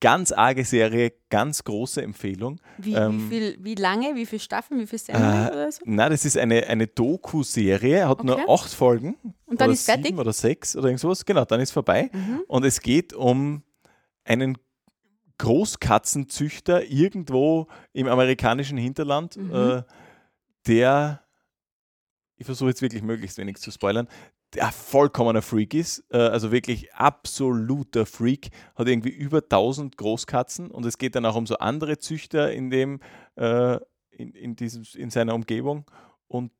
Ganz arge Serie, ganz große Empfehlung. wie, Ähm, wie, viel, wie lange, wie viele Staffeln, wie viele Sendungen Äh, oder so? Na, das ist eine, eine Doku-Serie, hat Okay. nur acht Folgen. Und dann ist fertig? sieben oder sechs oder irgendwas. Genau, dann ist vorbei. Mhm. Und es geht um einen Großkatzenzüchter irgendwo im amerikanischen Hinterland, Mhm. äh, der, ich versuche jetzt wirklich möglichst wenig zu spoilern, der vollkommener Freak ist, äh, also wirklich absoluter Freak, hat irgendwie über 1000 Großkatzen und es geht dann auch um so andere Züchter in dem, äh, in, in, diesem, in seiner Umgebung und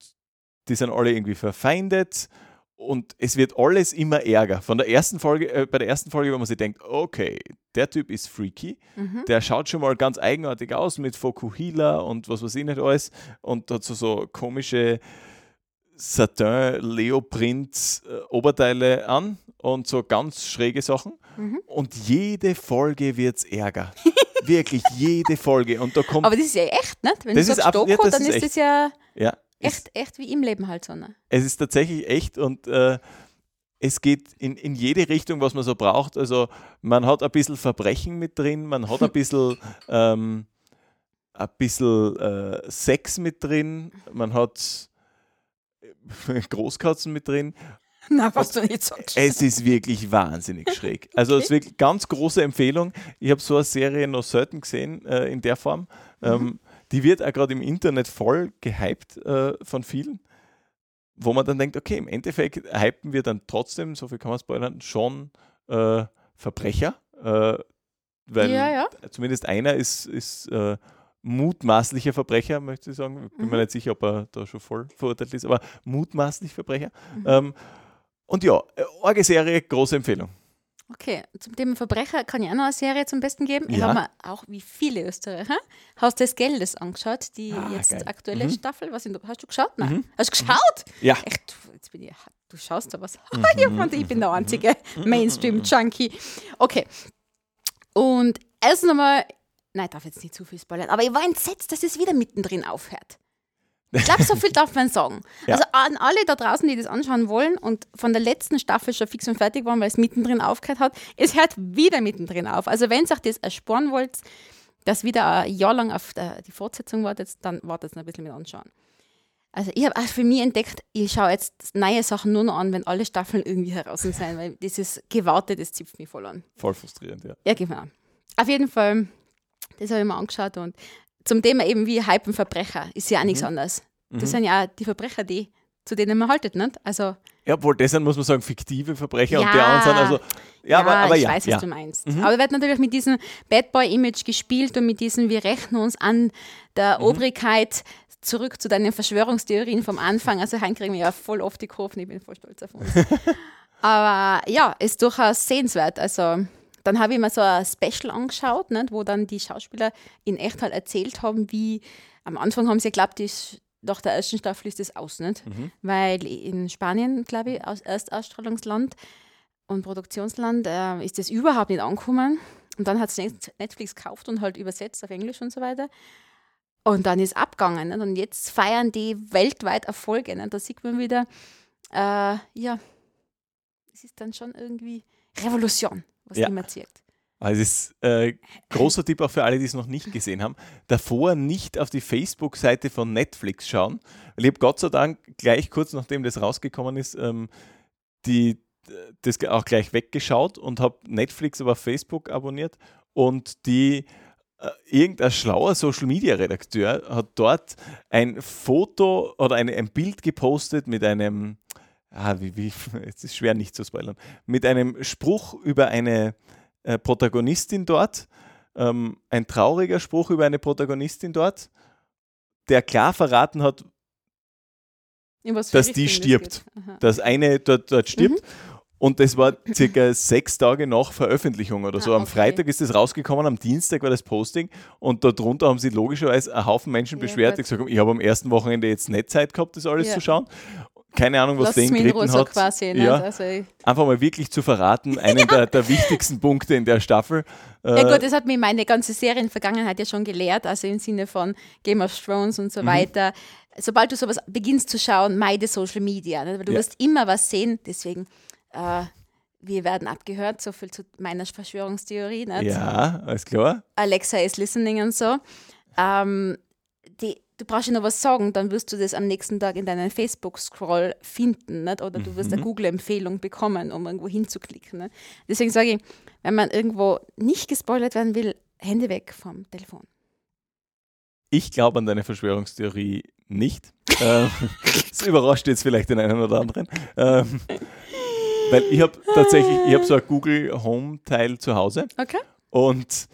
die sind alle irgendwie verfeindet und es wird alles immer ärger. Von der ersten Folge, äh, bei der ersten Folge, wo man sich denkt, okay, der Typ ist freaky, Mhm. der schaut schon mal ganz eigenartig aus mit Fokuhila und was weiß ich nicht alles und hat so, so komische Satin-Leoprint-Oberteile an und so ganz schräge Sachen. Mhm. Und jede Folge wird es ärger. Wirklich jede Folge. Und da kommt. Aber das ist ja echt, nicht? Wenn Das du ist sagst ja, Doku, das dann ist ist das ja ja, echt, echt wie im Leben halt so. Ne? es ist tatsächlich echt und äh, es geht in, in jede Richtung, was man so braucht. Also man hat ein bisschen Verbrechen mit drin, man hat ein bisschen, ähm, ein bisschen äh, Sex mit drin, man hat äh, Großkatzen mit drin. Na, was du nicht sagst. Es ist wirklich wahnsinnig schräg. Also es ist wirklich ganz große Empfehlung. Ich habe so eine Serie noch selten gesehen äh, in der Form. Ähm, die wird auch gerade im Internet voll gehypt äh, von vielen, wo man dann denkt, okay, im Endeffekt hypen wir dann trotzdem, so viel kann man spoilern, schon äh, Verbrecher. Äh, weil Ja, ja. zumindest einer ist, ist mutmaßlicher Verbrecher, möchte ich sagen. Ich bin mir Mhm. nicht sicher, ob er da schon voll verurteilt ist, aber mutmaßlich Verbrecher. Mhm. Ähm, und ja, arge Serie, große Empfehlung. Okay, zum Thema Verbrecher kann ich auch noch eine Serie zum Besten geben. Ich Ja. habe mir auch wie viele Österreicher Haus des Geldes angeschaut, die Ah, jetzt geil. aktuelle Mhm. Staffel. Was in, hast du geschaut? Nein. Mhm. Hast du geschaut? Ja. Echt, jetzt bin ich, du schaust da was. Mhm. ich, ich bin der einzige Mainstream-Junkie. Okay. Und erst einmal, nein, ich darf jetzt nicht zu viel spoilern, aber ich war entsetzt, dass es wieder mittendrin aufhört. Ich glaube, so viel darf man sagen. Ja. Also an alle da draußen, die das anschauen wollen und von der letzten Staffel schon fix und fertig waren, weil es mittendrin aufgehört hat, es hört wieder mittendrin auf. Also wenn ihr euch das ersparen wollt, dass wieder ein Jahr lang auf die Fortsetzung wartet, dann wartet noch ein bisschen mit anschauen. Also ich habe auch für mich entdeckt, ich schaue jetzt neue Sachen nur noch an, wenn alle Staffeln irgendwie heraus sind, weil dieses Gewartet, das zipft mich voll an. Voll frustrierend, ja. Ja, genau. Auf jeden Fall, das habe ich mir angeschaut und zum Thema eben wie Hypen Verbrecher ist ja auch nichts anderes. Das Mhm. sind ja auch die Verbrecher, die, zu denen man haltet, nicht? Also, Ja, obwohl das sind, muss man sagen, fiktive Verbrecher und Ja. die anderen sind also. Ja, aber, aber ich ja. weiß, was ja. du meinst. Mhm. Aber wird natürlich mit diesem Bad Boy-Image gespielt und mit diesem, wir rechnen uns an der Mhm. Obrigkeit zurück zu deinen Verschwörungstheorien vom Anfang. Also, heute kriegen wir ja voll oft die Kurven, ich bin voll stolz auf uns. Aber ja, ist durchaus sehenswert. Also, dann habe ich mir so ein Special angeschaut, nicht, wo dann die Schauspieler in echt halt erzählt haben, wie am Anfang haben sie geglaubt, nach der ersten Staffel ist das aus, nicht? Mhm. Weil in Spanien, glaube ich, aus Erstausstrahlungsland und Produktionsland äh, ist das überhaupt nicht angekommen. Und dann hat es Netflix gekauft und halt übersetzt auf Englisch und so weiter. Und dann ist abgegangen. Nicht? Und jetzt feiern die weltweit Erfolge. Nicht? Da sieht man wieder, äh, ja, es ist dann schon irgendwie Revolution, was Ja. immer zieht. Also es ist äh, großer Tipp auch für alle, die es noch nicht gesehen haben. Davor nicht auf die Facebook-Seite von Netflix schauen. Weil ich habe Gott sei Dank gleich kurz nachdem das rausgekommen ist, ähm, die, das auch gleich weggeschaut und habe Netflix aber auf Facebook abonniert und die äh, irgendein schlauer Social Media Redakteur hat dort ein Foto oder eine, ein Bild gepostet mit einem, ah, wie, wie, es ist schwer nicht zu spoilern, mit einem Spruch über eine äh, Protagonistin dort, ähm, ein trauriger Spruch über eine Protagonistin dort, der klar verraten hat, dass die stirbt, dass eine dort, dort stirbt. Mhm. Und das war circa sechs Tage nach Veröffentlichung oder so. Ah, okay. Am Freitag ist das rausgekommen, am Dienstag war das Posting und darunter haben sie logischerweise einen Haufen Menschen ja, beschwert, die gesagt haben, ich habe am ersten Wochenende jetzt nicht Zeit gehabt, das alles ja. zu schauen keine Ahnung, was Lass den geritten hat. Quasi, ne? ja, also einfach mal wirklich zu verraten, einen der, der, wichtigsten Punkte in der Staffel. Ja äh, gut, das hat mir meine ganze Serienvergangenheit ja schon gelehrt, also im Sinne von Game of Thrones und so mhm. weiter. Sobald du sowas beginnst zu schauen, meide Social Media, ne? weil du ja. wirst immer was sehen, deswegen äh, wir werden abgehört, so viel zu meiner Verschwörungstheorie. Nicht? Ja, alles klar. Alexa is listening und so. Ähm, die, du brauchst ja noch was sagen, dann wirst du das am nächsten Tag in deinem Facebook-Scroll finden nicht? oder du wirst mhm. eine Google-Empfehlung bekommen, um irgendwo hinzuklicken. Nicht? Deswegen sage ich, wenn man irgendwo nicht gespoilert werden will, Hände weg vom Telefon. Ich glaube an deine Verschwörungstheorie nicht. ähm, das überrascht jetzt vielleicht den einen oder anderen. Ähm, weil ich habe tatsächlich, ich habe so ein Google Home-Teil zu Hause. Okay. Und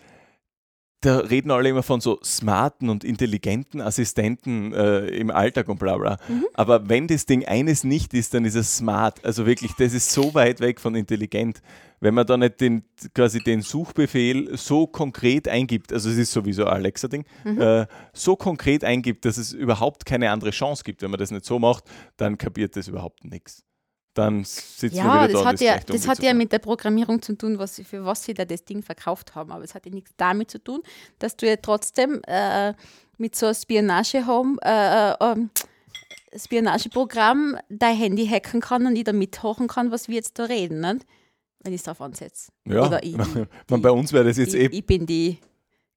da reden alle immer von so smarten und intelligenten Assistenten äh, im Alltag und bla bla. Mhm. Aber wenn das Ding eines nicht ist, dann ist es smart. Also wirklich, das ist so weit weg von intelligent. Wenn man da nicht den, quasi den Suchbefehl so konkret eingibt, also es ist sowieso ein Alexa-Ding, mhm. äh, so konkret eingibt, dass es überhaupt keine andere Chance gibt. Wenn man das nicht so macht, dann kapiert das überhaupt nichts dann sitzen ja, wir wieder das da. Hat ja, das hat ja mit der Programmierung zu tun, was, für was sie da das Ding verkauft haben. Aber es hat ja nichts damit zu tun, dass du ja trotzdem äh, mit so einem Spionage-Home, äh, äh, ähm, Spionageprogramm dein Handy hacken kann und ich da mithören kann, was wir jetzt da reden, nicht? wenn ich es darauf ansetze. Ja, oder ich, die, bei uns wäre das jetzt ich, eh. Ich bin die,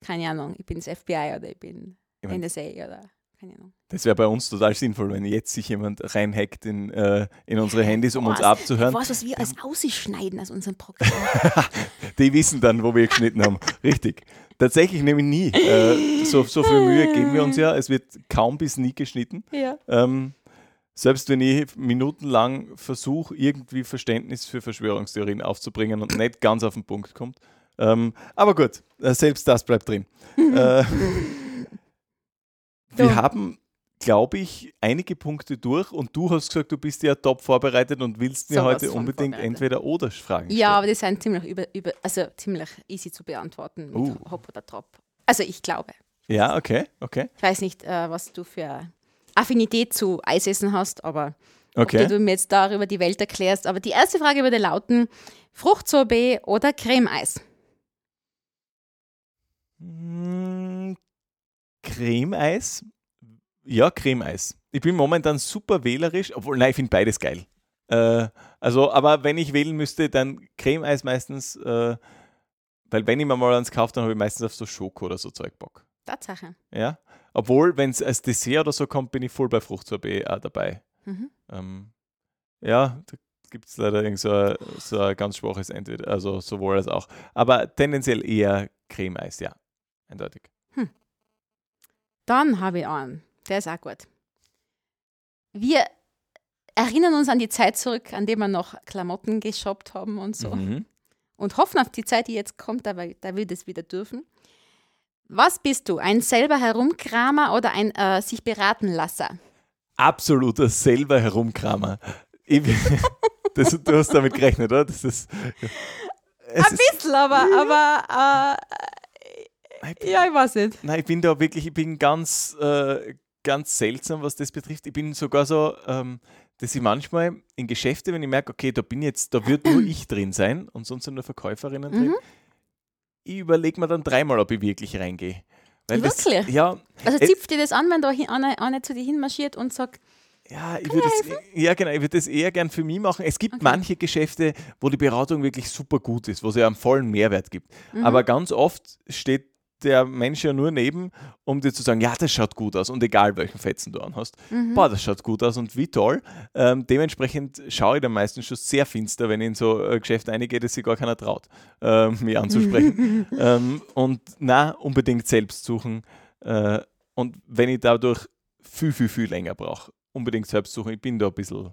keine Ahnung, ich bin das FBI oder ich bin ich mein, NSA oder keine Ahnung. Das wäre bei uns total sinnvoll, wenn jetzt sich jemand reinhackt in, äh, in unsere Handys, um was, uns abzuhören. Was, was wir als ausschneiden aus unserem Programm. Die wissen dann, wo wir geschnitten haben. Richtig. Tatsächlich nehme ich nie. Äh, so, so viel Mühe geben wir uns ja. Es wird kaum bis nie geschnitten. Ja. Ähm, selbst wenn ich minutenlang versuche, irgendwie Verständnis für Verschwörungstheorien aufzubringen und nicht ganz auf den Punkt kommt. Ähm, aber gut, äh, selbst das bleibt drin. äh, wir haben, glaube ich, einige Punkte durch und du hast gesagt, du bist ja top vorbereitet und willst mir so heute unbedingt entweder oder fragen. Stellen. Ja, aber die sind ziemlich, über, über, also ziemlich easy zu beantworten uh. Hopp oder Top. Also ich glaube. Ja, okay, okay. Ich weiß nicht, äh, was du für Affinität zu Eisessen hast, aber okay. du mir jetzt darüber die Welt erklärst. Aber die erste Frage würde lauten: Fruchtsorbet oder Cremeeis? Mm, Cremeeis. Ja, Cremeeis. Ich bin momentan super wählerisch, obwohl, nein, ich finde beides geil. Äh, also, aber wenn ich wählen müsste, dann Cremeeis meistens, äh, weil wenn ich mir mal eins kaufe, dann habe ich meistens auf so Schoko oder so Zeug Bock. Tatsache. Ja. Obwohl, wenn es als Dessert oder so kommt, bin ich voll bei Fruchtsorbet auch dabei. Mhm. Ähm, ja, da gibt es leider irgend so ein, so ein ganz schwaches Entweder, also sowohl als auch. Aber tendenziell eher Cremeeis, ja. Eindeutig. Hm. Dann habe ich einen, der ist auch gut. Wir erinnern uns an die Zeit zurück, an der wir noch Klamotten geshoppt haben und so. Mhm. Und hoffen auf die Zeit, die jetzt kommt, da, da wir das wieder dürfen. Was bist du? Ein selber Herumkramer oder ein äh, sich beraten Lasser? Absoluter selber Herumkramer. Ich, das, du hast damit gerechnet, oder? Das ist, ein bisschen, aber, aber äh, bin, ja, ich weiß nicht. Nein, ich bin da wirklich, ich bin ganz, äh, ganz seltsam, was das betrifft. Ich bin sogar so, ähm, dass ich manchmal in Geschäfte, wenn ich merke, okay, da bin jetzt, da wird nur ich drin sein und sonst sind nur Verkäuferinnen drin, mhm. ich überlege mir dann dreimal, ob ich wirklich reingehe. Weil wirklich? Das, ja. Also zipft dir das an, wenn da eine, eine zu dir hinmarschiert und sagt, Ja, ich würde das, ja, genau, ich würde das eher gern für mich machen. Es gibt Okay. manche Geschäfte, wo die Beratung wirklich super gut ist, wo sie einen vollen Mehrwert gibt. Mhm. Aber ganz oft steht der Mensch ja nur neben, um dir zu sagen, ja, das schaut gut aus und egal welchen Fetzen du anhast. Mhm. Boah, das schaut gut aus und wie toll. Ähm, dementsprechend schaue ich dann meistens schon sehr finster, wenn ich in so ein Geschäft reingehe, dass sich gar keiner traut, ähm, mich anzusprechen. ähm, und na, unbedingt selbst suchen. Äh, und wenn ich dadurch viel, viel, viel länger brauche, unbedingt selbst suchen. Ich bin da ein bisschen,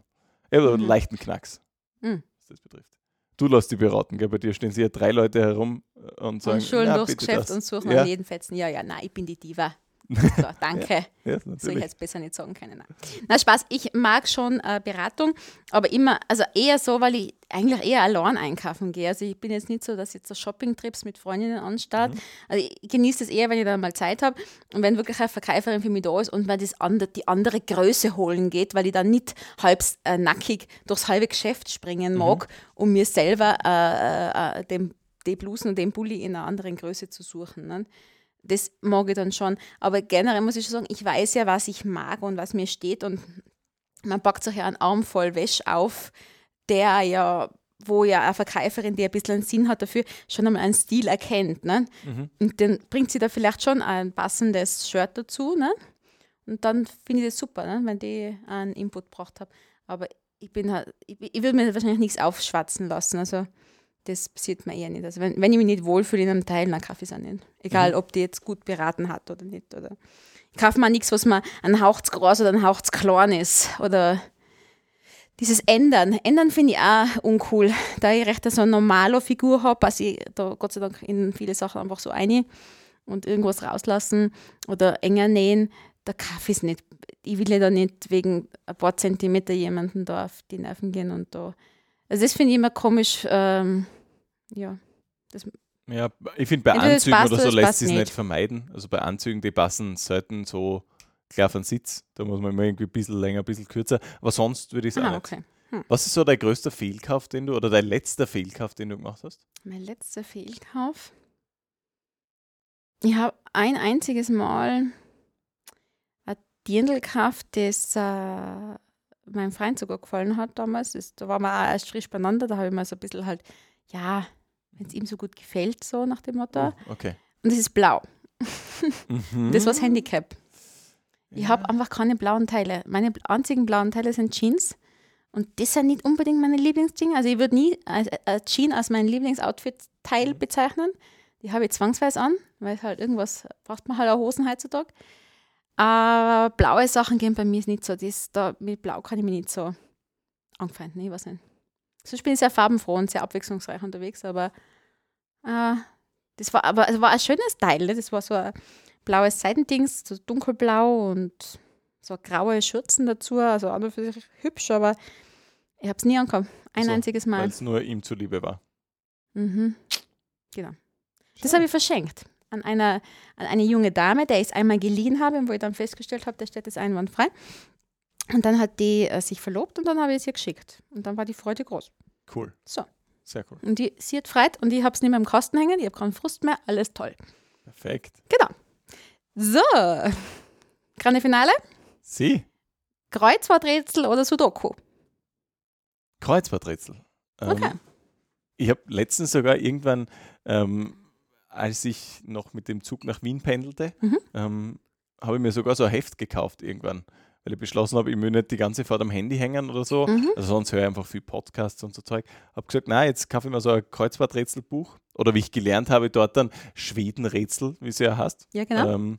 ich habe einen Mhm. leichten Knacks, Mhm. was das betrifft. Du lässt die beraten, gell? bei dir stehen sicher drei Leute herum und sagen, und schulen "Na, durchs Geschäft das." und suchen ja, an jeden Fetzen. Ja, ja, nein, ich bin die Diva. So, danke. Ja, So, ich hätte es besser nicht sagen können. Nein. Na, Spaß, ich mag schon äh, Beratung, aber immer, also eher so, weil ich eigentlich eher allein einkaufen gehe. Also ich bin jetzt nicht so, dass ich jetzt so Shopping-Trips mit Freundinnen anstarte. Mhm. Also ich genieße das eher, wenn ich dann mal Zeit habe und wenn wirklich eine Verkäuferin für mich da ist und wenn das andere, die andere Größe holen geht, weil ich dann nicht halb äh, nackig durchs halbe Geschäft springen Mhm. mag, um mir selber äh, äh, den, die Blusen und den Pulli in einer anderen Größe zu suchen. Ne? Das mag ich dann schon. Aber generell muss ich schon sagen, ich weiß ja, was ich mag und was mir steht. Und man packt sich ja einen Arm voll Wäsche auf, der ja, wo ja eine Verkäuferin, die ein bisschen einen Sinn hat dafür, schon einmal einen Stil erkennt. Ne? Mhm. Und dann bringt sie da vielleicht schon ein passendes Shirt dazu. Ne? Und dann finde ich das super, ne? wenn die einen Input gebracht habe. Aber ich bin halt, ich, ich würde mir wahrscheinlich nichts aufschwatzen lassen. Also das passiert mir eher nicht. Also wenn, wenn ich mich nicht wohlfühle in einem Teil, dann kaufe ich es auch nicht. Egal, ob die jetzt gut beraten hat oder nicht. Oder ich kaufe mir nichts, was mir ein Hauch zu groß oder ein Hauch zu klein ist. Oder dieses Ändern. Ändern finde ich auch uncool. Da ich recht so eine normale Figur habe, passe ich da Gott sei Dank in viele Sachen einfach so ein und irgendwas rauslassen oder enger nähen, da kaufe ich es nicht. Ich will ja da nicht wegen ein paar Zentimeter jemanden da auf die Nerven gehen und da. Also das finde ich immer komisch. Ähm, ja. Ja, ich finde bei Entweder es Anzügen passt oder so es lässt sich nicht nicht. vermeiden. Also bei Anzügen, die passen selten so klar auf den Sitz. Da muss man immer irgendwie ein bisschen länger, ein bisschen kürzer. Aber sonst würde ich sagen. Ah, okay. Was ist so dein größter Fehlkauf, den du, oder dein letzter Fehlkauf, den du gemacht hast? Mein letzter Fehlkauf. Ich habe ein einziges Mal ein Dirndl gekauft, das äh, meinem Freund sogar gefallen hat damals. Das, da waren wir auch erst frisch beieinander. Da habe ich mir so ein bisschen halt, ja, wenn es ihm so gut gefällt, so nach dem Motto. Oh, okay. Und das ist blau. Mhm. Das war das Handicap. Ich habe einfach keine blauen Teile. Meine einzigen blauen Teile sind Jeans. Und das sind nicht unbedingt meine Lieblingsdinge. Also ich würde nie ein ein Jean als mein Lieblingsoutfit-Teil Mhm. bezeichnen. Die habe ich zwangsweise an, weil halt irgendwas braucht man halt auch Hosen heutzutage. Aber blaue Sachen gehen bei mir nicht so. Das, da, mit Blau kann ich mich nicht so angefeinden. Ich weiß nicht. Bin ich sehr farbenfroh und sehr abwechslungsreich unterwegs, aber äh, das war aber es war ein schönes Teil. Ne? Das war so ein blaues Seitendings, so dunkelblau und so graue Schürzen dazu. Also an und für sich hübsch, aber ich habe es nie angekommen. Ein So, einziges Weil Mal. es nur ihm zuliebe war. Mhm. Genau. Das habe ich verschenkt an, einer, an eine junge Dame, der ich es einmal geliehen habe, wo ich dann festgestellt habe, der steht jetzt einwandfrei. Und dann hat die äh, sich verlobt und dann habe ich es ihr geschickt. Und dann war die Freude groß. Cool. So. Sehr cool. Und die, sie hat freit und ich habe es nicht mehr im Kasten hängen, ich habe keinen Frust mehr, alles toll. Perfekt. Genau. So. Grande Finale. Sie, Kreuzworträtsel oder Sudoku? Kreuzworträtsel. Ähm, Okay. Ich habe letztens sogar irgendwann, ähm, als ich noch mit dem Zug nach Wien pendelte, Mhm. ähm, habe ich mir sogar so ein Heft gekauft irgendwann, weil ich beschlossen habe, ich will nicht die ganze Zeit am Handy hängen oder so. Mhm. Also sonst höre ich einfach viel Podcasts und so Zeug. Habe gesagt, na, jetzt kaufe ich mir so ein Kreuzworträtselbuch. Oder wie ich gelernt habe, dort dann Schwedenrätsel, wie es ja heißt. Ja, genau. Ähm,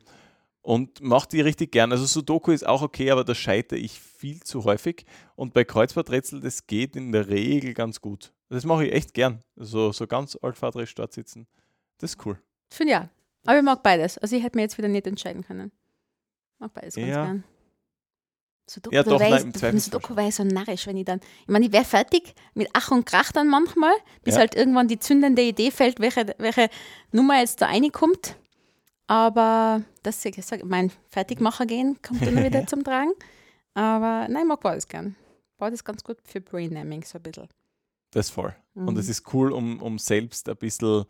und mache die richtig gern. Also Sudoku ist auch okay, aber da scheitere ich viel zu häufig. Und bei Kreuzworträtsel, das geht in der Regel ganz gut. Das mache ich echt gern. So, so ganz altvaterisch dort sitzen. Das ist cool. Finde ich auch. Aber ich mag beides. Also ich hätte mir jetzt wieder nicht entscheiden können. Mag beides ganz Ja. gern. Sudoku, Ja, doch, wär nein, im Sudoku wäre ich so narrisch, wenn ich dann, ich meine, ich wäre fertig mit Ach und Krach dann manchmal, bis Ja. halt irgendwann die zündende Idee fällt, welche, welche Nummer jetzt da reinkommt. Aber das ich sag, mein Fertigmacher gehen kommt dann wieder zum Tragen. Aber nein, ich mag beides gern. Beides ganz gut für Brain-Naming, so ein bisschen. Das ist voll. Und Mhm. es ist cool, um, um selbst ein bisschen,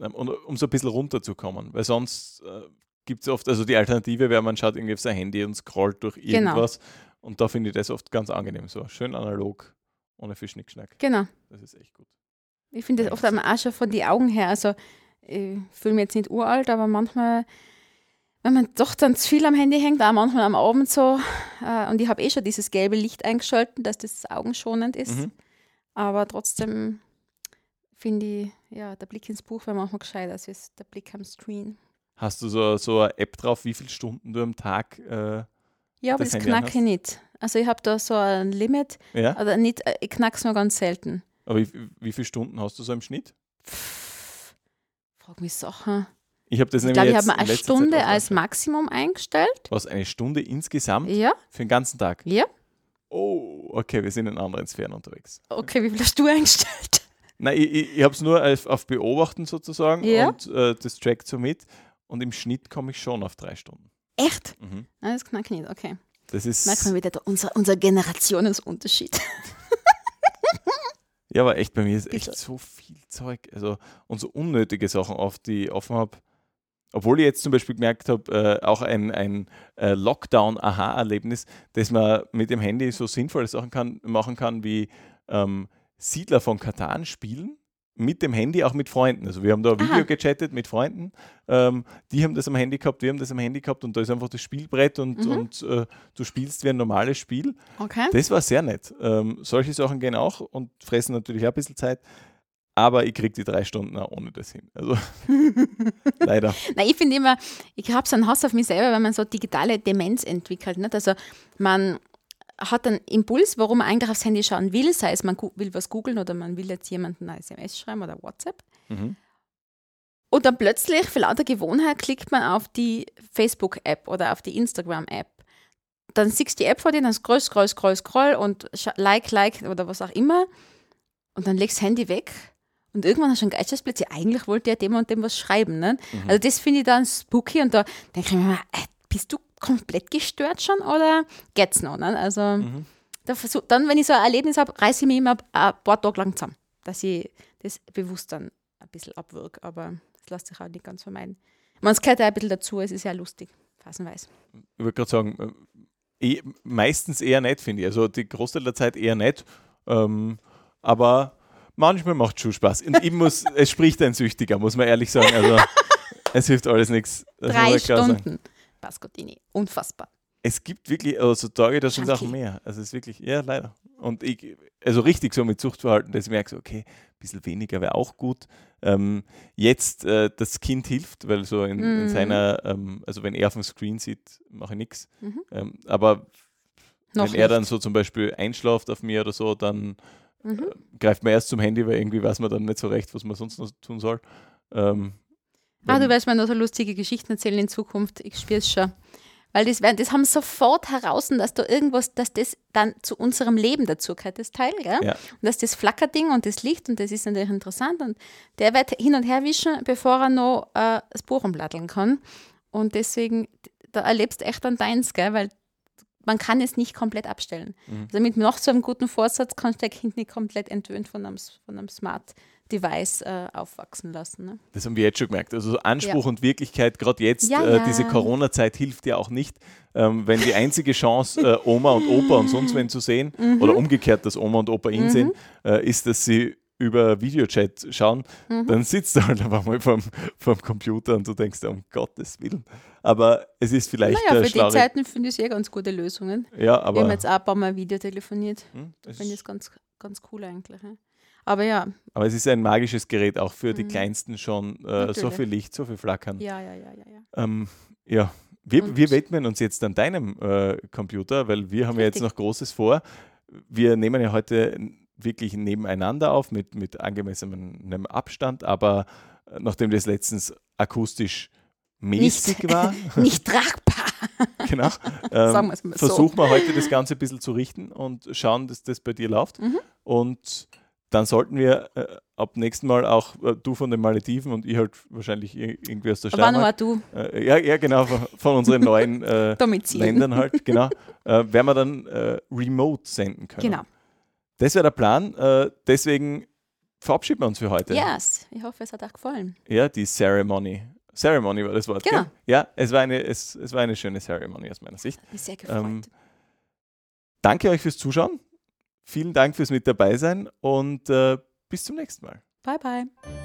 ähm, und um so ein bisschen runterzukommen. Weil sonst äh, gibt es oft, also die Alternative wäre, man schaut irgendwie auf sein Handy und scrollt durch Genau. irgendwas. Und da finde ich das oft ganz angenehm, so schön analog, ohne viel Schnickschnack. Genau. Das ist echt gut. Ich finde das oft auch schon von den Augen her. Also, ich fühle mich jetzt nicht uralt, aber manchmal, wenn man doch dann zu viel am Handy hängt, auch manchmal am Abend so, äh, und ich habe eh schon dieses gelbe Licht eingeschaltet, dass das augenschonend ist. Mhm. Aber trotzdem finde ich, ja, der Blick ins Buch wäre manchmal gescheiter als der Blick am Screen. Hast du so, so eine App drauf, wie viele Stunden du am Tag. Äh, Ja, aber Das das, knacke ich nicht. Also ich habe da so ein Limit, ja? aber nicht, äh, ich knacke es nur ganz selten. Aber wie, wie viele Stunden hast du so im Schnitt? Pff, frag mich Sachen. Ich habe das Ich nämlich glaube, ich jetzt habe mir in eine Stunde als. Maximum eingestellt. Was, eine Stunde insgesamt Ja, für den ganzen Tag? ja. Oh, okay, wir sind in anderen Sphären unterwegs. Okay, wie viel hast du eingestellt? Nein, ich, ich, ich habe es nur auf, auf Beobachten sozusagen Ja. und äh, das trackt so mit. Und im Schnitt komme ich schon auf drei Stunden. Echt? Mhm. Nein, das knacke ich nicht. Okay. Das ist. Merkt man wieder unser, unser Generationenunterschied. Ja, aber echt, bei mir ist echt Bitte. so viel Zeug. Also, und so unnötige Sachen oft, die ich offen habe. Obwohl ich jetzt zum Beispiel gemerkt habe, äh, auch ein, ein äh, Lockdown-Aha-Erlebnis, dass man mit dem Handy so sinnvolle Sachen kann, machen kann, wie ähm, Siedler von Katan spielen. Mit dem Handy, auch mit Freunden. Also wir haben da ein Video Aha. gechattet mit Freunden. Ähm, die haben das am Handy gehabt, wir haben das am Handy gehabt und da ist einfach das Spielbrett und, Mhm. und äh, du spielst wie ein normales Spiel. Okay. Das war sehr nett. Ähm, solche Sachen gehen auch und fressen natürlich auch ein bisschen Zeit. Aber ich kriege die drei Stunden auch ohne das hin. Also leider. Nein, ich finde immer, ich habe so einen Hass auf mich selber, wenn man so digitale Demenz entwickelt. Nicht? Also man hat einen Impuls, warum man eigentlich aufs Handy schauen will, sei es man will was googeln oder man will jetzt jemanden eine SMS schreiben oder WhatsApp. Mhm. Und dann plötzlich, für lauter Gewohnheit, klickt man auf die Facebook-App oder auf die Instagram-App. Dann siehst du die App vor dir, dann scroll, scroll, scroll, scroll und like, like oder was auch immer. Und dann legst das Handy weg. Und irgendwann hast du einen Geistesblitz. Ja, eigentlich wollte ja dem und dem was schreiben. Ne? Mhm. Also das finde ich dann spooky. Und da denke ich mir immer, äh, bist du komplett gestört schon oder geht's noch? Ne? Also Mhm. da versuch, dann, wenn ich so ein Erlebnis habe, reiße ich mich immer ein paar Tage lang zusammen, dass ich das bewusst dann ein bisschen abwirke. Aber das lässt sich auch nicht ganz vermeiden. Man, es gehört auch ein bisschen dazu, es ist ja lustig, phasenweise. Ich würde gerade sagen, äh, eh, meistens eher nicht, finde ich. Also die Großteil der Zeit eher nicht. Ähm, aber manchmal macht es schon Spaß. Und ich muss, es spricht ein Süchtiger, muss man ehrlich sagen. Also es hilft alles nichts. Drei klar sagen. Pascottini. Unfassbar. Es gibt wirklich, also Tage, da sind auch mehr. Also es ist wirklich, ja, leider. Und ich, also richtig so mit Suchtverhalten, dass ich merke, so, okay, ein bisschen weniger wäre auch gut. Ähm, jetzt äh, das Kind hilft, weil so in, in Mhm. seiner, ähm, also wenn er auf dem Screen sieht, mache ich nichts. Mhm. Ähm, aber Noch wenn er dann nicht. so zum Beispiel einschlaft auf mir oder so, dann Mhm. greift man erst zum Handy, weil irgendwie weiß man dann nicht so recht, was man sonst noch tun soll. Ähm, Ah, du wirst mir noch so lustige Geschichten erzählen in Zukunft. Ich spüre es schon. Weil das, werden- das haben sofort heraus, dass da irgendwas, dass das dann zu unserem Leben dazu gehört, das Teil, gell? Ja. Und dass das Flackerding und das Licht und das ist natürlich interessant und der wird hin und her wischen, bevor er noch äh, das Buch umblatteln kann. Und deswegen, da erlebst du echt dann deins, gell? Weil man kann es nicht komplett abstellen. Mhm. Also mit noch so einem guten Vorsatz kannst du dein Kind nicht komplett entwöhnt von einem, von einem Smart Device äh, aufwachsen lassen. Ne? Das haben wir jetzt schon gemerkt. Also so Anspruch und Wirklichkeit, gerade jetzt, Ja, äh, ja. diese Corona-Zeit hilft ja auch nicht. Ähm, wenn die einzige Chance, äh, Oma und Opa und sonst wen zu sehen, Mhm. oder umgekehrt, dass Oma und Opa ihn sehen, äh, ist, dass sie über Videochat schauen, Mhm. dann sitzt du halt einfach mal vorm, vorm Computer und du denkst, um Gottes Willen. Aber es ist vielleicht Naja, für die Zeiten finde ich eh ganz gute Lösungen. Ja, Wir haben aber, jetzt auch ein paar Mal Video telefoniert. hm, Finde ich es ganz, ganz cool eigentlich. Ja. Aber ja, aber es ist ein magisches Gerät, auch für die Mhm. Kleinsten schon. Äh, so viel Licht, so viel Flackern. ja, ja, ja, ja. ja. Ähm, ja, wir, wir widmen uns jetzt an deinem äh, Computer, weil wir haben ja jetzt Richtig. noch Großes vor. Wir nehmen ja heute wirklich nebeneinander auf mit, mit angemessenem Abstand, aber äh, nachdem das letztens akustisch mäßig Nicht- war, Nicht tragbar. genau, ähm, so. versuchen wir heute das Ganze ein bisschen zu richten und schauen, dass das bei dir läuft. Mhm. Und dann sollten wir äh, ab nächsten Mal auch äh, du von den Malediven und ich halt wahrscheinlich ir- irgendwie aus der Aber nur Steiermark. du Äh, ja, ja, genau, von, von unseren neuen äh. Ländern halt, genau, äh, werden wir dann remote senden können. Genau. Das wäre der Plan. Äh, deswegen verabschieden wir uns für heute. Yes, ich hoffe, es hat euch gefallen. Ja, die Ceremony. Ceremony war das Wort. Genau. Gell? Ja, es war, eine, es, es war eine schöne Ceremony aus meiner Sicht. Mich sehr gefreut. Ähm, danke euch fürs Zuschauen. Vielen Dank fürs Mit dabei sein und äh, bis zum nächsten Mal. Bye, bye.